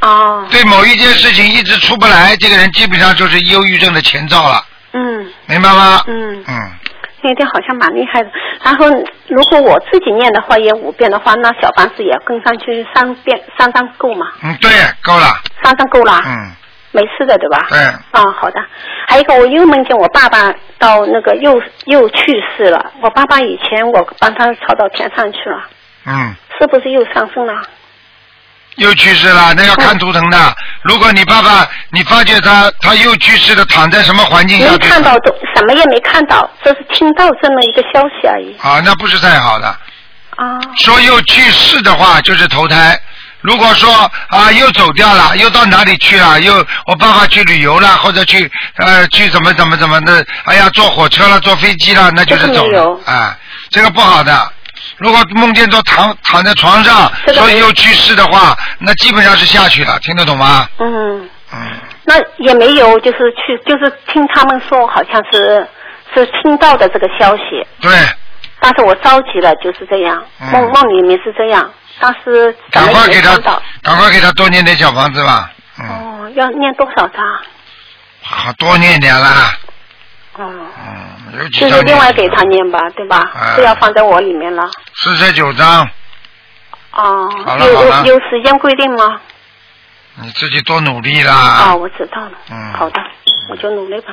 哦，
对某一件事情一直出不来，这个人基本上就是忧郁症的前兆了，
嗯
明白吗？
嗯，
嗯，
那天好像蛮厉害的。然后如果我自己念的话，也五遍的话，那小房子也跟上去三遍，三张够吗？
嗯，对，够了，
三张够了，
嗯，
没事的对吧？
嗯，
啊，好的。还有一个，我又梦见我爸爸到那个又又去世了。我爸爸以前我帮他抄到天上去了，
嗯，
是不是又上升了？
又去世了，那要看图腾的。如果你爸爸，你发觉他他又去世了，躺在什么环境下？
没看到都什么也没看到，只是听到这么一个消息而已。
啊，那不是太好的。
啊。
说又去世的话，就是投胎。如果说啊又走掉了，又到哪里去了？又我爸爸去旅游了，或者去呃去怎么怎么怎么的？哎呀，坐火车了，坐飞机了，那就是走了。啊，这个不好的。如果梦见都躺躺在床上，所以又去世的话，那基本上是下去了，听得懂吗？
嗯。
嗯。
那也没有，就是去，就是听他们说，好像是是听到的这个消息。
对。
但是我着急了，就是这样，
嗯
梦梦里面是这样，但是怎
赶快给他赶快给他多念点小房子吧，
哦，要念多少张？
好多念点啦。
哦，
嗯，有几
就是？另外给他念吧，对吧？
哎
不要放在我里面了。
四十九张，
哦有有有时间规定吗？
你自己多努力
啊，
哦。
我知道了。
嗯。
好的，我就努力吧。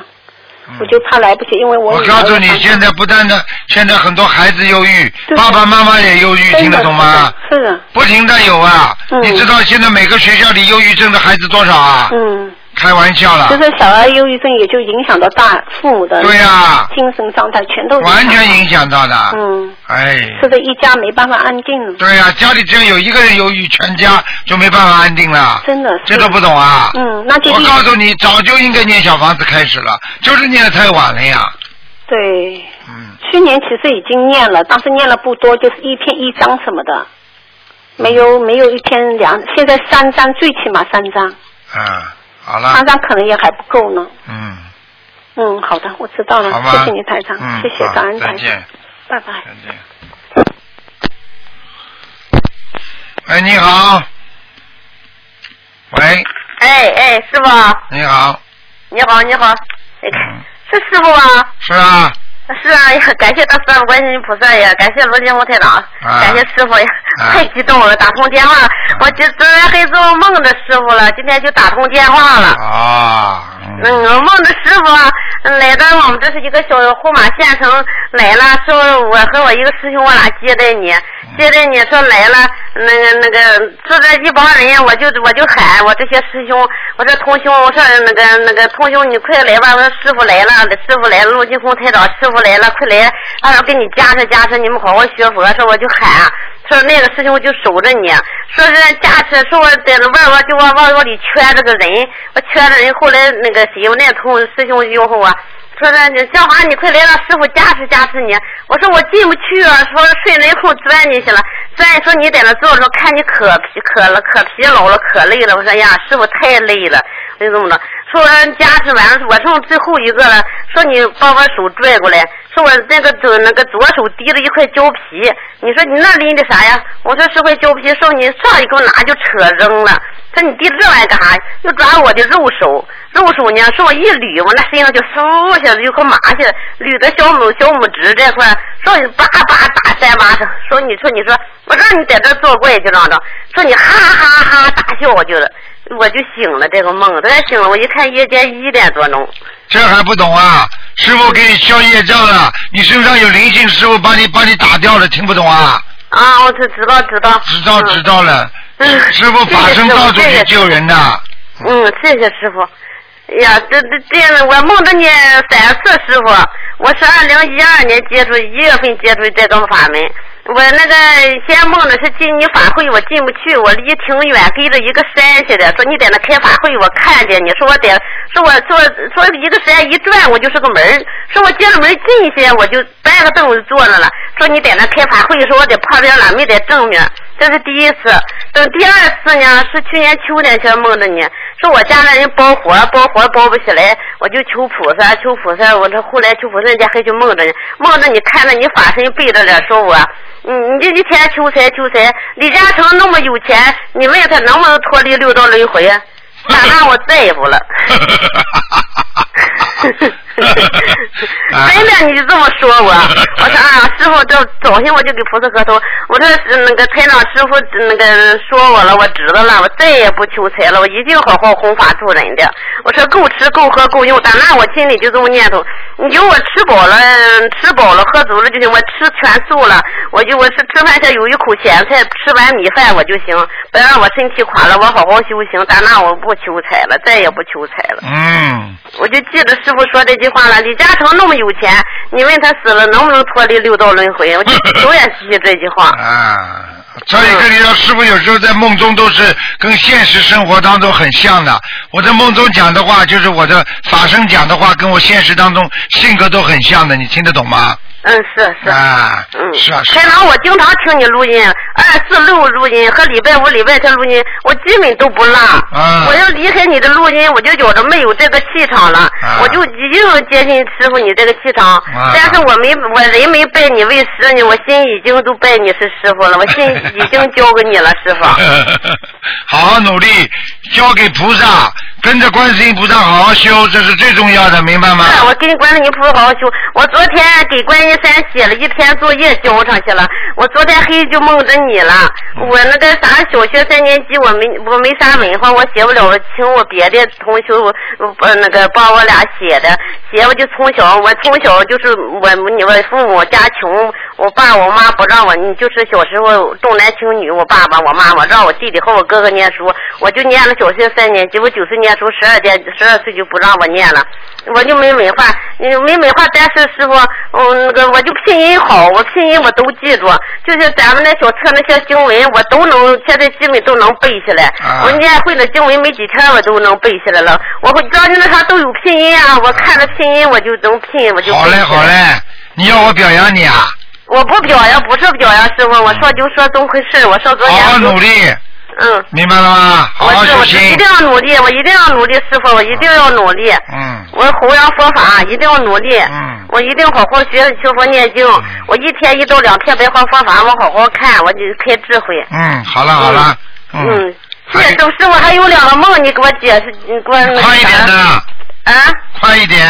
我就怕来不及，因为我
我告诉你，现在不但的，现在很多孩子忧郁，爸爸妈妈也忧郁，听得懂吗？
是的。
不停的有啊，
嗯
你知道现在每个学校里忧郁症的孩子多少啊？
嗯。
开玩笑了，
就是小儿忧郁症，也就影响到大父母的
对呀
精神状态，全都
完全影响到的。
嗯，
哎，
是的，一家没办法安定了。
对呀、家里只要有一个人忧郁，全家就没办法安定了。
真的是。
这都不懂啊？
嗯，那就
我告诉你，早就应该念小房子开始了，就是念的太晚了呀。
对。
嗯。
去年其实已经念了，但是念了不多，就是一篇一张什么的，没有没有一篇两，现在三张，最起码三张，
嗯，好了
三。张可能也还不够呢。
嗯，
嗯，好的，我知道了谢谢你台长，
嗯，
谢谢
好
感恩台长
再见，，
拜拜。
再见。哎，你好。喂，
哎哎，师傅，
你好，
你好你好，是师傅吗？
是啊，
是啊，感谢大慈大悲观世音菩萨呀，感谢罗金红台长，
啊
感谢师傅呀，
啊
太激动了，打通电话，我这昨天还做梦的师傅了，今天就打通电话了。
啊，
嗯，我梦的师傅啊来到我们这是一个小呼马县城来了，说我和我一个师兄我俩接待你，接待你说来了，那个那个说这一帮人，我就我就喊我这些师兄，我说同兄，我说那个那个同兄你快来吧，我说师傅来了，师傅来了，陆金红台长师傅来了，快来，他说给你加持加持，你们好好学佛，说我就喊。说那个师兄就守着你，说是加持，说我在那外边就往往往里圈这个人，我圈着人，后来那个谁，我那同师兄吆喝我，说是你小华你快来让师傅加持加持你，我说我进不去啊，说顺人后钻进去了，钻说你在那坐着，看你可疲可了可疲劳了可累了，我说呀师傅太累了，我就这么着，说加持完了，我剩最后一个了，说你把我手拽过来。说我那个左那个左手提了一块胶皮，你说你那拎的啥呀？我说是块胶皮，说你上一给我拿就扯扔了。说你提这玩意干啥？又抓我的肉手，肉手呢？说我一捋，我那身上就嗖一下子就和麻似的，捋的小拇小拇指这块，说你叭叭打三巴掌。说你说你说，我让你在这作怪就嚷嚷，说你哈哈哈大笑我就我就醒了这个梦，突然醒了，我一看夜间一点多钟。
这还不懂啊？师傅给你消业障了，你身上有灵性，师傅把你把你打掉了，听不懂啊？
啊，我知知道知道。
知道知道了，
嗯
师傅法身到处去救人的。
嗯，谢谢师傅。哎呀，这这这样的，我梦着你三次师傅，我是二零一二年接触，一月份接触这种法门。我那个先梦的是进你法会，我进不去，我离挺远，跟着一个山似的。说你在那开法会，我看见你，说我在，说我说说一个山一转，我就是个门说我进了门进去，我就搬个凳子坐着了。说你在那开法会，说我在旁边了，没在正面。这是第一次。等第二次呢，是去年秋天前梦着你，说我家里人包火包火包不起来，我就求菩萨求菩萨。我这后来求菩萨，人家还就梦着呢，梦着你看着你法身背着脸说我，你你这一天求财求财，李嘉诚那么有钱，你问他能不能脱离六道轮回？那我再也不了。真的，你就这么说我，我说啊，师傅，这早晨我就给菩萨磕头，我说是那个台长师傅那个说我了，我知道了，我再也不求财了，我一定好好弘法度人的。我说够吃够喝够用，打那我心里就这么念头，你就我吃饱了吃饱了喝足了就行，我吃全素了，我就我是吃饭前有一口咸菜，吃完米饭我就行，不让我身体垮了，我好好修行，打那我不求财了，再也不求财了。
嗯，
我就记得师傅说这句话了。李嘉诚那么有钱，你问他死了能不能脱离六道轮回？我就 永远记这句话。
啊，所以跟你说，师傅有时候在梦中都是跟现实生活当中很像的。我在梦中讲的话，就是我的法身讲的话，跟我现实当中性格都很像的，你听得懂吗？
嗯，是是。
啊，
嗯，
是啊，是
台长，我经常听你录音，二四六录音和礼拜五、礼拜天录音，我基本都不落。
啊
我要离开你的录音，我就觉着没有这个气场了，我就已经接近师傅你这个气场。
啊
但是我没我人没拜你为师呢，我心已经都拜你是师傅了，我心已经交给你了，师傅。
好好努力，交给菩萨，跟着观世音菩萨好好修，这是最重要的，明白吗？
是，我跟观世音菩萨好好修。我昨天给观音山写了一篇作业交上去了。我昨天黑就梦着你了。我那个啥小学三年级，我没我没啥文化，我写不了，我请我别的同学呃那个帮我俩写的。写我就从小我从小就是我你我父母家穷，我爸我妈不让我，你就是小时候重男轻女，我爸爸我妈妈让我弟弟和我哥哥念书，我就念了小学三年级，我九岁念书，十二点十二岁就不让我念了，我就没文化，嗯没文化，但是师傅，嗯那个我就拼音好，我拼音我都记住，就是咱们那小册那些经文我都能，现在基本都能背下来，
啊
我念会了经文没几天我都能背下来了，我会知道你那啥都有拼音啊，我看着拼音我就能拼，我就
好嘞，好嘞，你要我表扬你啊？
我不表扬，不是表扬师傅，我说就说怎么回事。我说昨
好
天
好努力，
嗯，
明白了吗？好好修
我是我是一定。要努力，我一定要努力，师傅，我一定要努力。
嗯
我弘扬佛法，一定要努力。
嗯
我一定好好学学佛念经。我一天一到两篇白话佛法，我好好看，我就开智慧。
嗯，好了好了，嗯，
嗯，谢谢周师傅，还有两个梦，你给我解释，你给我
快一点的，
啊？
快一点。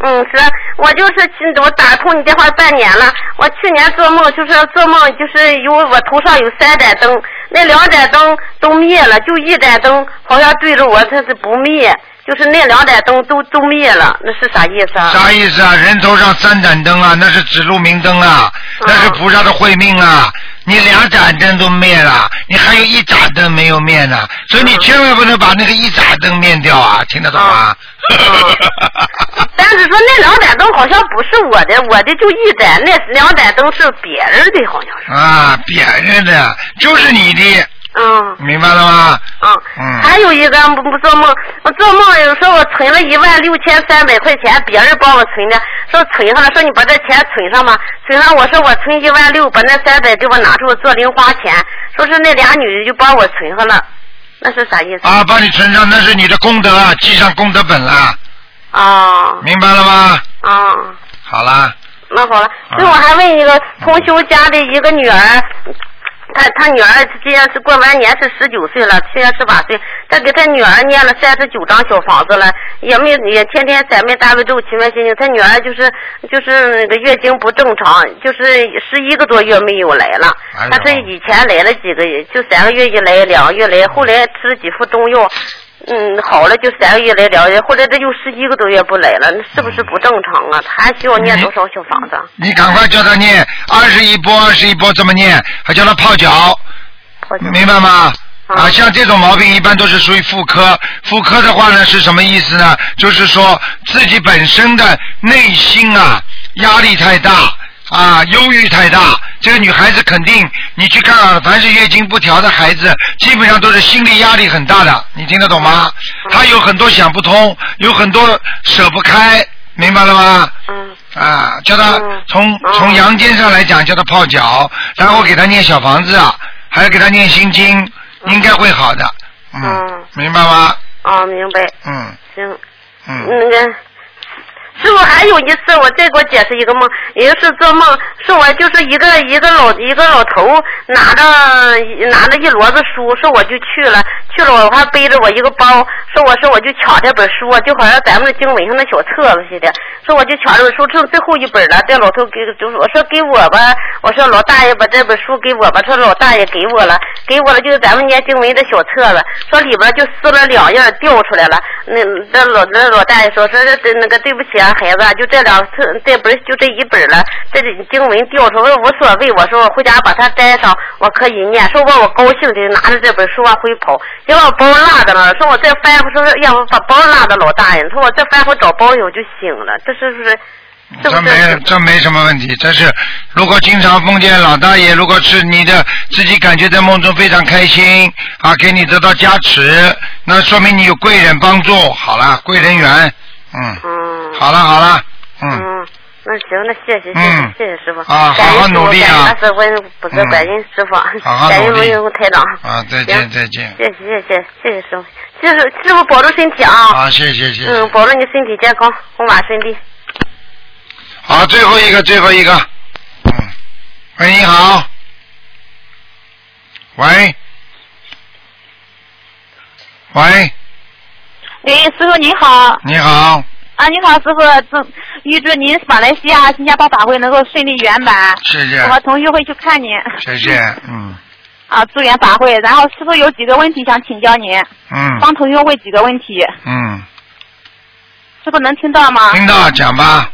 嗯，是我就是我打通你电话半年了。我去年做梦就是做梦，就是有我头上有三盏灯，那两盏灯都灭了，就一盏灯好像对着我，它是不灭，就是那两盏灯都都灭了，那是啥意思啊？
啥意思啊？人头上三盏灯啊，那是指路明灯啊，那是菩萨的慧命啊。你两盏灯都灭了，你还有一盏灯没有灭呢，所以你千万不能把那个一盏灯灭掉啊，听得懂吗？
但是说那两盏灯好像不是我的，我的就一盏，那两盏灯是别人的，好像是。
啊，别人的就是你的，
嗯。
明白了吗？
还有一个不不做梦，我做梦有时候我存了一万六千三百块钱，别人帮我存的，说存上了，说你把这钱存上吧，存上，我说我存一万六，把那三百给我拿出做零花钱，说是那俩女的就帮我存上了，那是啥意思？
啊，帮你存上，那是你的功德，啊，记上功德本了，
啊。
明白了吗？
啊，
好啦，
那好了，所以我还问一个同修家的一个女儿。他他女儿今年是过完年是十九岁了，去年十八岁。他给他女儿念了三十九张小房子了，也没也天天三遍大悲咒、七遍心经。他女儿就是就是那个月经不正常，就是十一个多月没有来了。他是以前来了几个月，就三个月一来，两个月来，后来吃了几副中药。嗯，好了就三个月来两个月，后来这又十一个多月不来了，那是不是不正常啊？他还需要念多少小房子？
你赶快叫他念二十一波，二十一波这么念，还叫他泡脚，明白吗？
啊
啊，像这种毛病一般都是属于妇科。妇科的话呢是什么意思呢？就是说自己本身的内心啊压力太大啊，忧郁太大。这个女孩子肯定，你去看啊，凡是月经不调的孩子，基本上都是心理压力很大的。你听得懂吗？她有很多想不通，有很多舍不开，明白了吗？
嗯
啊，叫他
嗯
从
嗯
从阳间上来讲，叫她泡脚，然后给她念小房子，啊，还要给她念心经，应该会好的。嗯
嗯，
明白吗？
哦，明白。
嗯
行，
嗯，
那个师傅还有一次，我再给我解释一个梦，也就是做梦，是我就是一个一个老一个老头拿着拿着一摞子书，说我就去了，去了我还背着我一个包，说我说我就抢这本书，就好像咱们的经文上那小册子似的，说我就抢这本书，剩最后一本了，这老头给就是我说给我吧，我说老大爷把这本书给我吧，说老大爷给我了，给我了就是咱们念经文的小册子，说里边就撕了两页掉出来了，那这老这老大爷说说这那个对不起啊孩子啊，就这两次这本就这一本了，这经文掉出来我说无所谓，我说我回家把它摘上，我可以念，说我我高兴的拿着这本书往回跑，结果包落的了，说我再翻回说要不把包落的老大爷，说我再翻回找包里我就醒了，这是不是？这
这没这没什么问题，这是如果经常梦见老大爷，如果是你的自己感觉在梦中非常开心啊，给你得到加持，那说明你有贵人帮助。好了，贵人缘，嗯，
嗯，
好了好了，嗯，
嗯，那行，那谢谢谢谢、
嗯
谢谢师傅
啊好好努力啊
师傅感恩师傅不是
嗯
感恩师傅，
好好
感恩
努力
龙云台长。
啊，再见再见，
谢谢谢谢谢谢师傅，谢谢师傅保重身体啊。
啊，谢谢谢谢。
嗯，保重你身体健康，红马顺利。
好，最后一个，最后一个。嗯，喂，你好。喂。喂，
喂，师傅你好。
你好，
啊，你好，师傅，祝预祝您马来西亚、新加坡法会能够顺利圆满。
谢谢
我和同学会去看您。
谢谢，嗯
啊，祝愿法会。然后师傅有几个问题想请教您，
嗯
帮同学问几个问题，
嗯，
师傅能听到吗？
听到讲吧，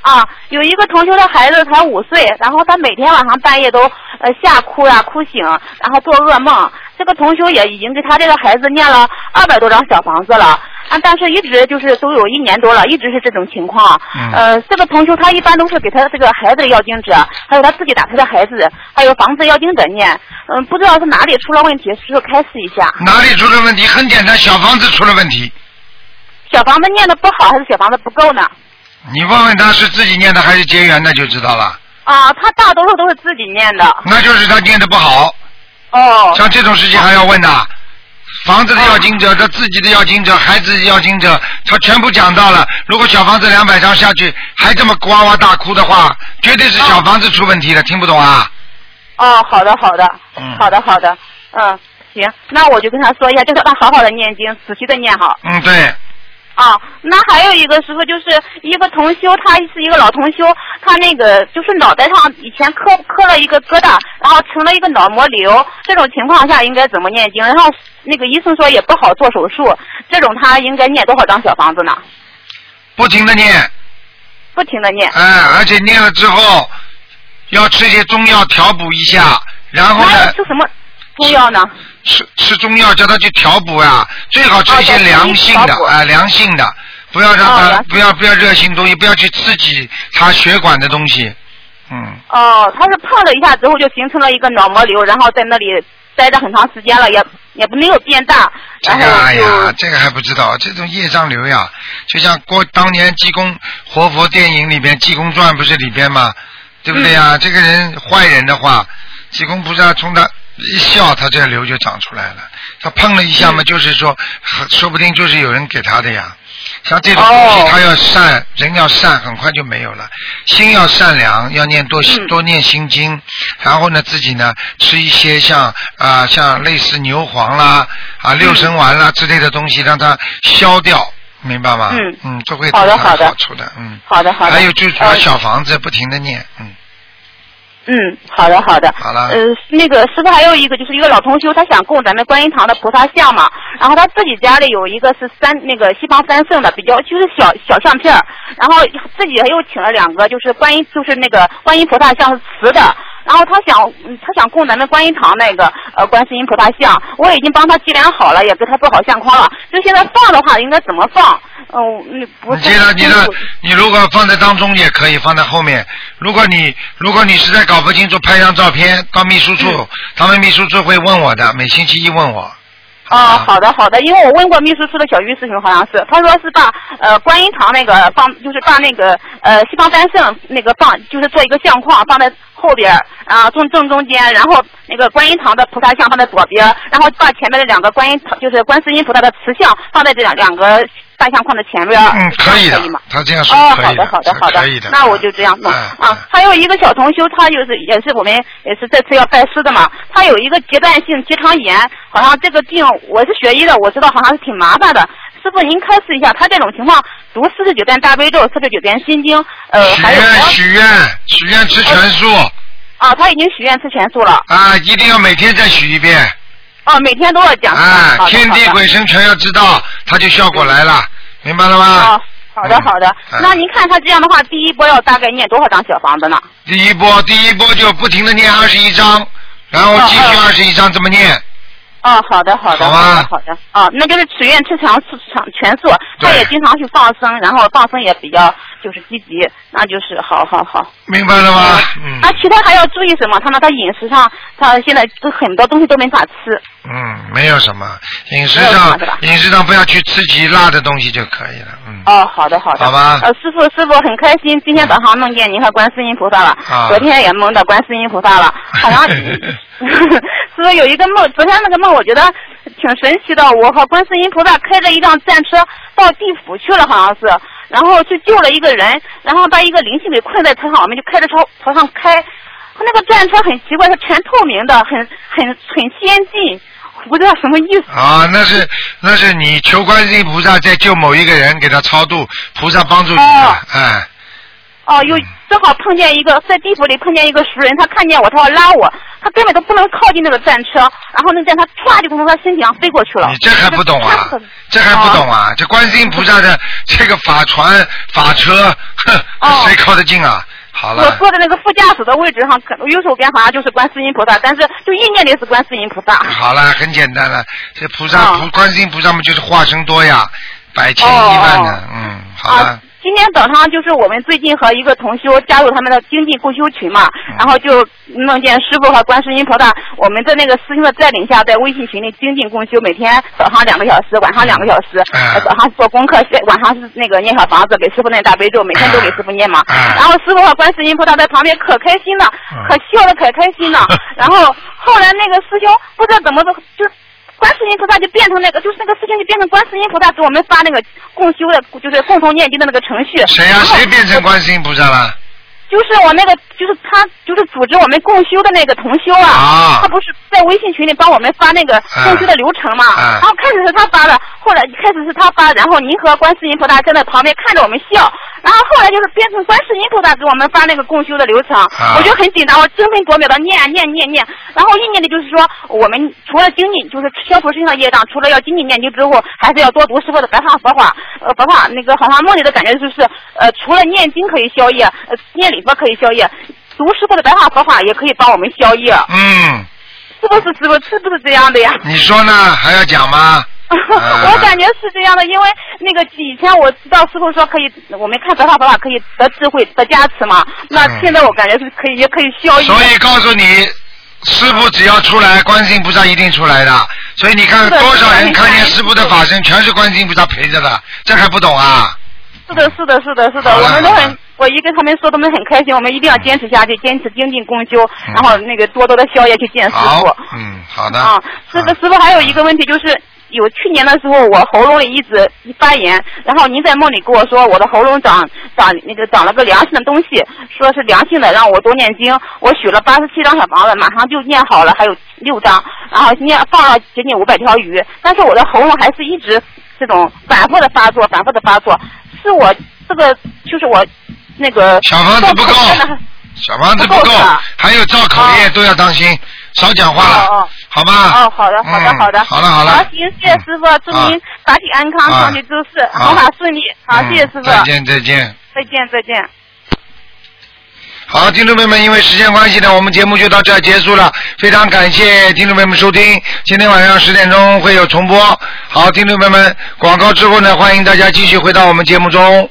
啊，有一个同学的孩子才五岁，然后他每天晚上半夜都呃吓哭呀、哭醒，然后做噩梦。这个同学也已经给他这个孩子念了二百多张小房子了，啊，但是一直就是都有一年多了，一直是这种情况。
嗯
呃，这个同学他一般都是给他这个孩子的要经者，还有他自己打他的孩子，还有房子要经者念。嗯，不知道是哪里出了问题，师傅开示一下。
哪里出了问题？很简单，小房子出了问题。
小房子念的不好，还是小房子不够呢？
你问问他是自己念的还是结缘的就知道了。
啊，他大多数都是自己念的。
那就是他念的不好。
哦。
像这种事情还要问的？房子的要经者，他自己的要经者，孩子的要经者，他全部讲到了。如果小房子两百张下去还这么哇哇大哭的话，绝对是小房子出问题了，听不懂啊？
哦，好的，好的，
嗯
好的，好的，嗯，行，那我就跟他说一下，就是让他好好的念经，仔细的念好。
嗯，对，
啊，那还有一个师傅，就是一个同修，他是一个老同修，他那个就是脑袋上以前磕磕了一个疙瘩，然后成了一个脑膜瘤，这种情况下应该怎么念经？然后那个医生说也不好做手术，这种他应该念多少张小房子呢？
不停的念，
不停的念。
嗯，而且念了之后要吃些中药调补一下，然后呢，
吃什么中药呢？
吃吃中药叫他去调补啊，最好吃一些凉性的
调补
啊、凉性的，不要让他、
哦
不要不要热性东西，不要去刺激他血管的东西，嗯。
哦，他是碰了一下之后就形成了一个脑膜瘤，然后在那里待着很长时间了，也也没有变大，
这
然后
个哎呀，这个还不知道，这种业障瘤呀，就像过当年济公活佛电影里边《济公传》不是里边吗？对不对呀？
嗯
这个人坏人的话，济公菩萨从他一笑，他这个瘤就长出来了。他碰了一下嘛，
嗯
就是说，说不定就是有人给他的呀。像这种东
哦
西，他要善，人要善，很快就没有了。心要善良，要念多、
嗯
多念心经，然后呢，自己呢吃一些像啊、像类似牛黄啦啊六神丸啦之类的东西，让它消掉，明白吗？
嗯
嗯，这会对他
好的好的
好处的，嗯。
好的好的。
还有就是
呃
把小房子不停的念，嗯。
嗯，好的好的。
好了
呃，那个师傅还有一个就是一个老同修，他想供咱们观音堂的菩萨像嘛，然后他自己家里有一个是三那个西方三圣的，比较就是小小相片儿然后自己又请了两个，就是观音就是那个观音菩萨像是瓷的。然后他想，嗯他想供咱们观音堂那个呃观世音菩萨像，我已经帮他计量好了，也给他做好相框了。就现在放的话，应该怎么放？嗯、你不是
你记得你的，你如果放在当中也可以，放在后面。如果你如果你实在搞不清楚，拍张照片到秘书处，
嗯
他们秘书处会问我的，每星期一问我。
哦，好的好的，因为我问过秘书处的小玉师兄，好像是他说是把呃观音堂那个放，就是把那个呃西方三圣那个放，就是做一个相框放在后边儿啊正正中间，然后那个观音堂的菩萨像放在左边，然后把前面的两个观音就是观世音菩萨的瓷像放在这两两个大相框的前边。
嗯，可以的
可以吗？
他这样说
哦，
可以
好的好的好的，
可以的。
那我就这样弄、啊。还有一个小同修，他就是也是我们也是这次要拜师的嘛，他有一个阶段性结肠炎，好像这个病我是学医的，我知道好像是挺麻烦的。师傅您开示一下，他这种情况读四十九遍大悲咒、四十九遍心经，呃，还有
许愿许愿吃全素。
啊，他已经许愿吃全素了。
啊，一定要每天再许一遍。
哦，每天都要讲。
哎
好，的
天地鬼神全要知道，他就效果来了，明白了吗？
哦，好的好的。
嗯
那您看他这样的话，第一波要大概念多少张小房子呢？
第一波，第一波就不停的念二十一章，然后继续二十一章这么念。
哦，好的，好的，
好吧
的，好的，哦，那就是许愿吃全素，全全素，他也经常去放生，然后放生也比较就是积极，那就是好好好。
明白了吗？嗯
那其他还要注意什么？他呢？他饮食上，他现在都很多东西都没法吃。
嗯，没有什么，饮食上饮食上不要去吃极辣的东西就可以了。嗯，
哦，好的好的。
好吧
呃，师傅师傅很开心，今天早上梦见您和观世音菩萨了，
啊
昨天也梦到观世音菩萨了，好像 师傅有一个梦，昨天那个梦我觉得挺神奇的，我和观世音菩萨开着一辆战车到地府去了，好像是，然后去救了一个人，然后把一个灵性给困在车上，我们就开着朝朝上开，他那个战车很奇怪，它全透明的，很很很先进，我不知道什么意思。
啊，那是那是你求观世音菩萨在救某一个人，给他超度，菩萨帮助你
哦。
的，哎，
哦，又正好碰见一个在地府里碰见一个熟人，他看见我，他要拉我，他根本都不能靠近那个战车，然后那个战车唰就从他身体上飞过去了。
你这还不懂啊？这还不懂啊？这观世音菩萨的这个法船法车，哼，谁靠得近啊？好了我，
坐在那个副驾驶的位置上，可右手边好像就是观世音菩萨，但是就意念里是观世音菩萨。
好了，很简单了，这菩萨
哦
菩观世音菩萨嘛，就是化身多呀，百千一万的，嗯，好了。
今天早上就是我们最近和一个同修加入他们的精进共修群嘛，
嗯
然后就梦见师傅和观世音菩萨，我们在那个师兄的带领下，在微信群里精进共修，每天早上两个小时，晚上两个小时，早上做功课，晚上是那个念小房子，给师傅念大悲咒，每天都给师傅念嘛。
嗯
然后师傅和观世音菩萨在旁边可开心了，可笑的可开心了。然后后来那个师兄不知道怎么的就。观世音菩萨就变成那个，就是那个事情就变成观世音菩萨给我们发那个共修的，就是共同念经的那个程序。
谁呀、谁变成观世音菩萨了？
就是我那个，就是他，就是组织我们共修的那个同修啊，
啊
他不是在微信群里帮我们发那个共修的流程嘛？
啊
然后开始是他发的，后来开始是他发，然后您和观世音菩萨站在旁边看着我们笑，然后后来就是变成观世音菩萨给我们发那个共修的流程，
啊
我就很紧张，我争分夺秒的念啊念念念，然后意念的就是说，我们除了精进，就是消除身上的业障，除了要精进念经之后，还是要多读师傅的白话佛法，呃，佛法那个好像梦里的感觉就是，呃，除了念经可以消业，呃，念礼佛可以消业，读师傅的白话佛法也可以帮我们消业，
嗯，
是不是师傅？是不是这样的呀？
你说呢？还要讲吗？
我感觉是这样的，因为那个以前我知道师傅说可以，我们看白话佛法可以得智慧、得加持嘛。那现在我感觉是可以，也可以消业。
所以告诉你，师傅只要出来，观世音菩萨一定出来的。所以你看多少人看见师傅的法身，全是观世音菩萨陪着的，这还不懂啊？
是的，是的，是的，是的，我们都很，我一跟他们说，他们很开心。我们一定要坚持下去，坚持精进共修，
嗯
然后那个多多的宵夜去见师傅。，
嗯，好的。
啊，师傅，师傅还有一个问题就是，有去年的时候我喉咙里一直发炎，然后您在梦里跟我说我的喉咙长长那个长了个良性的东西，说是良性的，让我多念经。我许了八十七张小房子，马上就念好了，还有六张，然后念放了接近五百条鱼，但是我的喉咙还是一直这种反复的发作，反复的发作，是我这个就是我那个
小房子不够小房子不够
不够，
还有造口业都要当心，少讲话了，
哦哦
好吗？
哦，好的，好的，
嗯
好的，
好了好了
好，行，谢谢师傅，祝您法体安康，
啊
长期诸事，
啊
弘法顺利，好，
嗯
谢谢师傅，
再见再见。
再见，再见。
好，听众朋友们，因为时间关系呢，我们节目就到这儿结束了。非常感谢听众朋友们收听，今天晚上十点钟会有重播。好，听众朋友们，广告之后呢，欢迎大家继续回到我们节目中。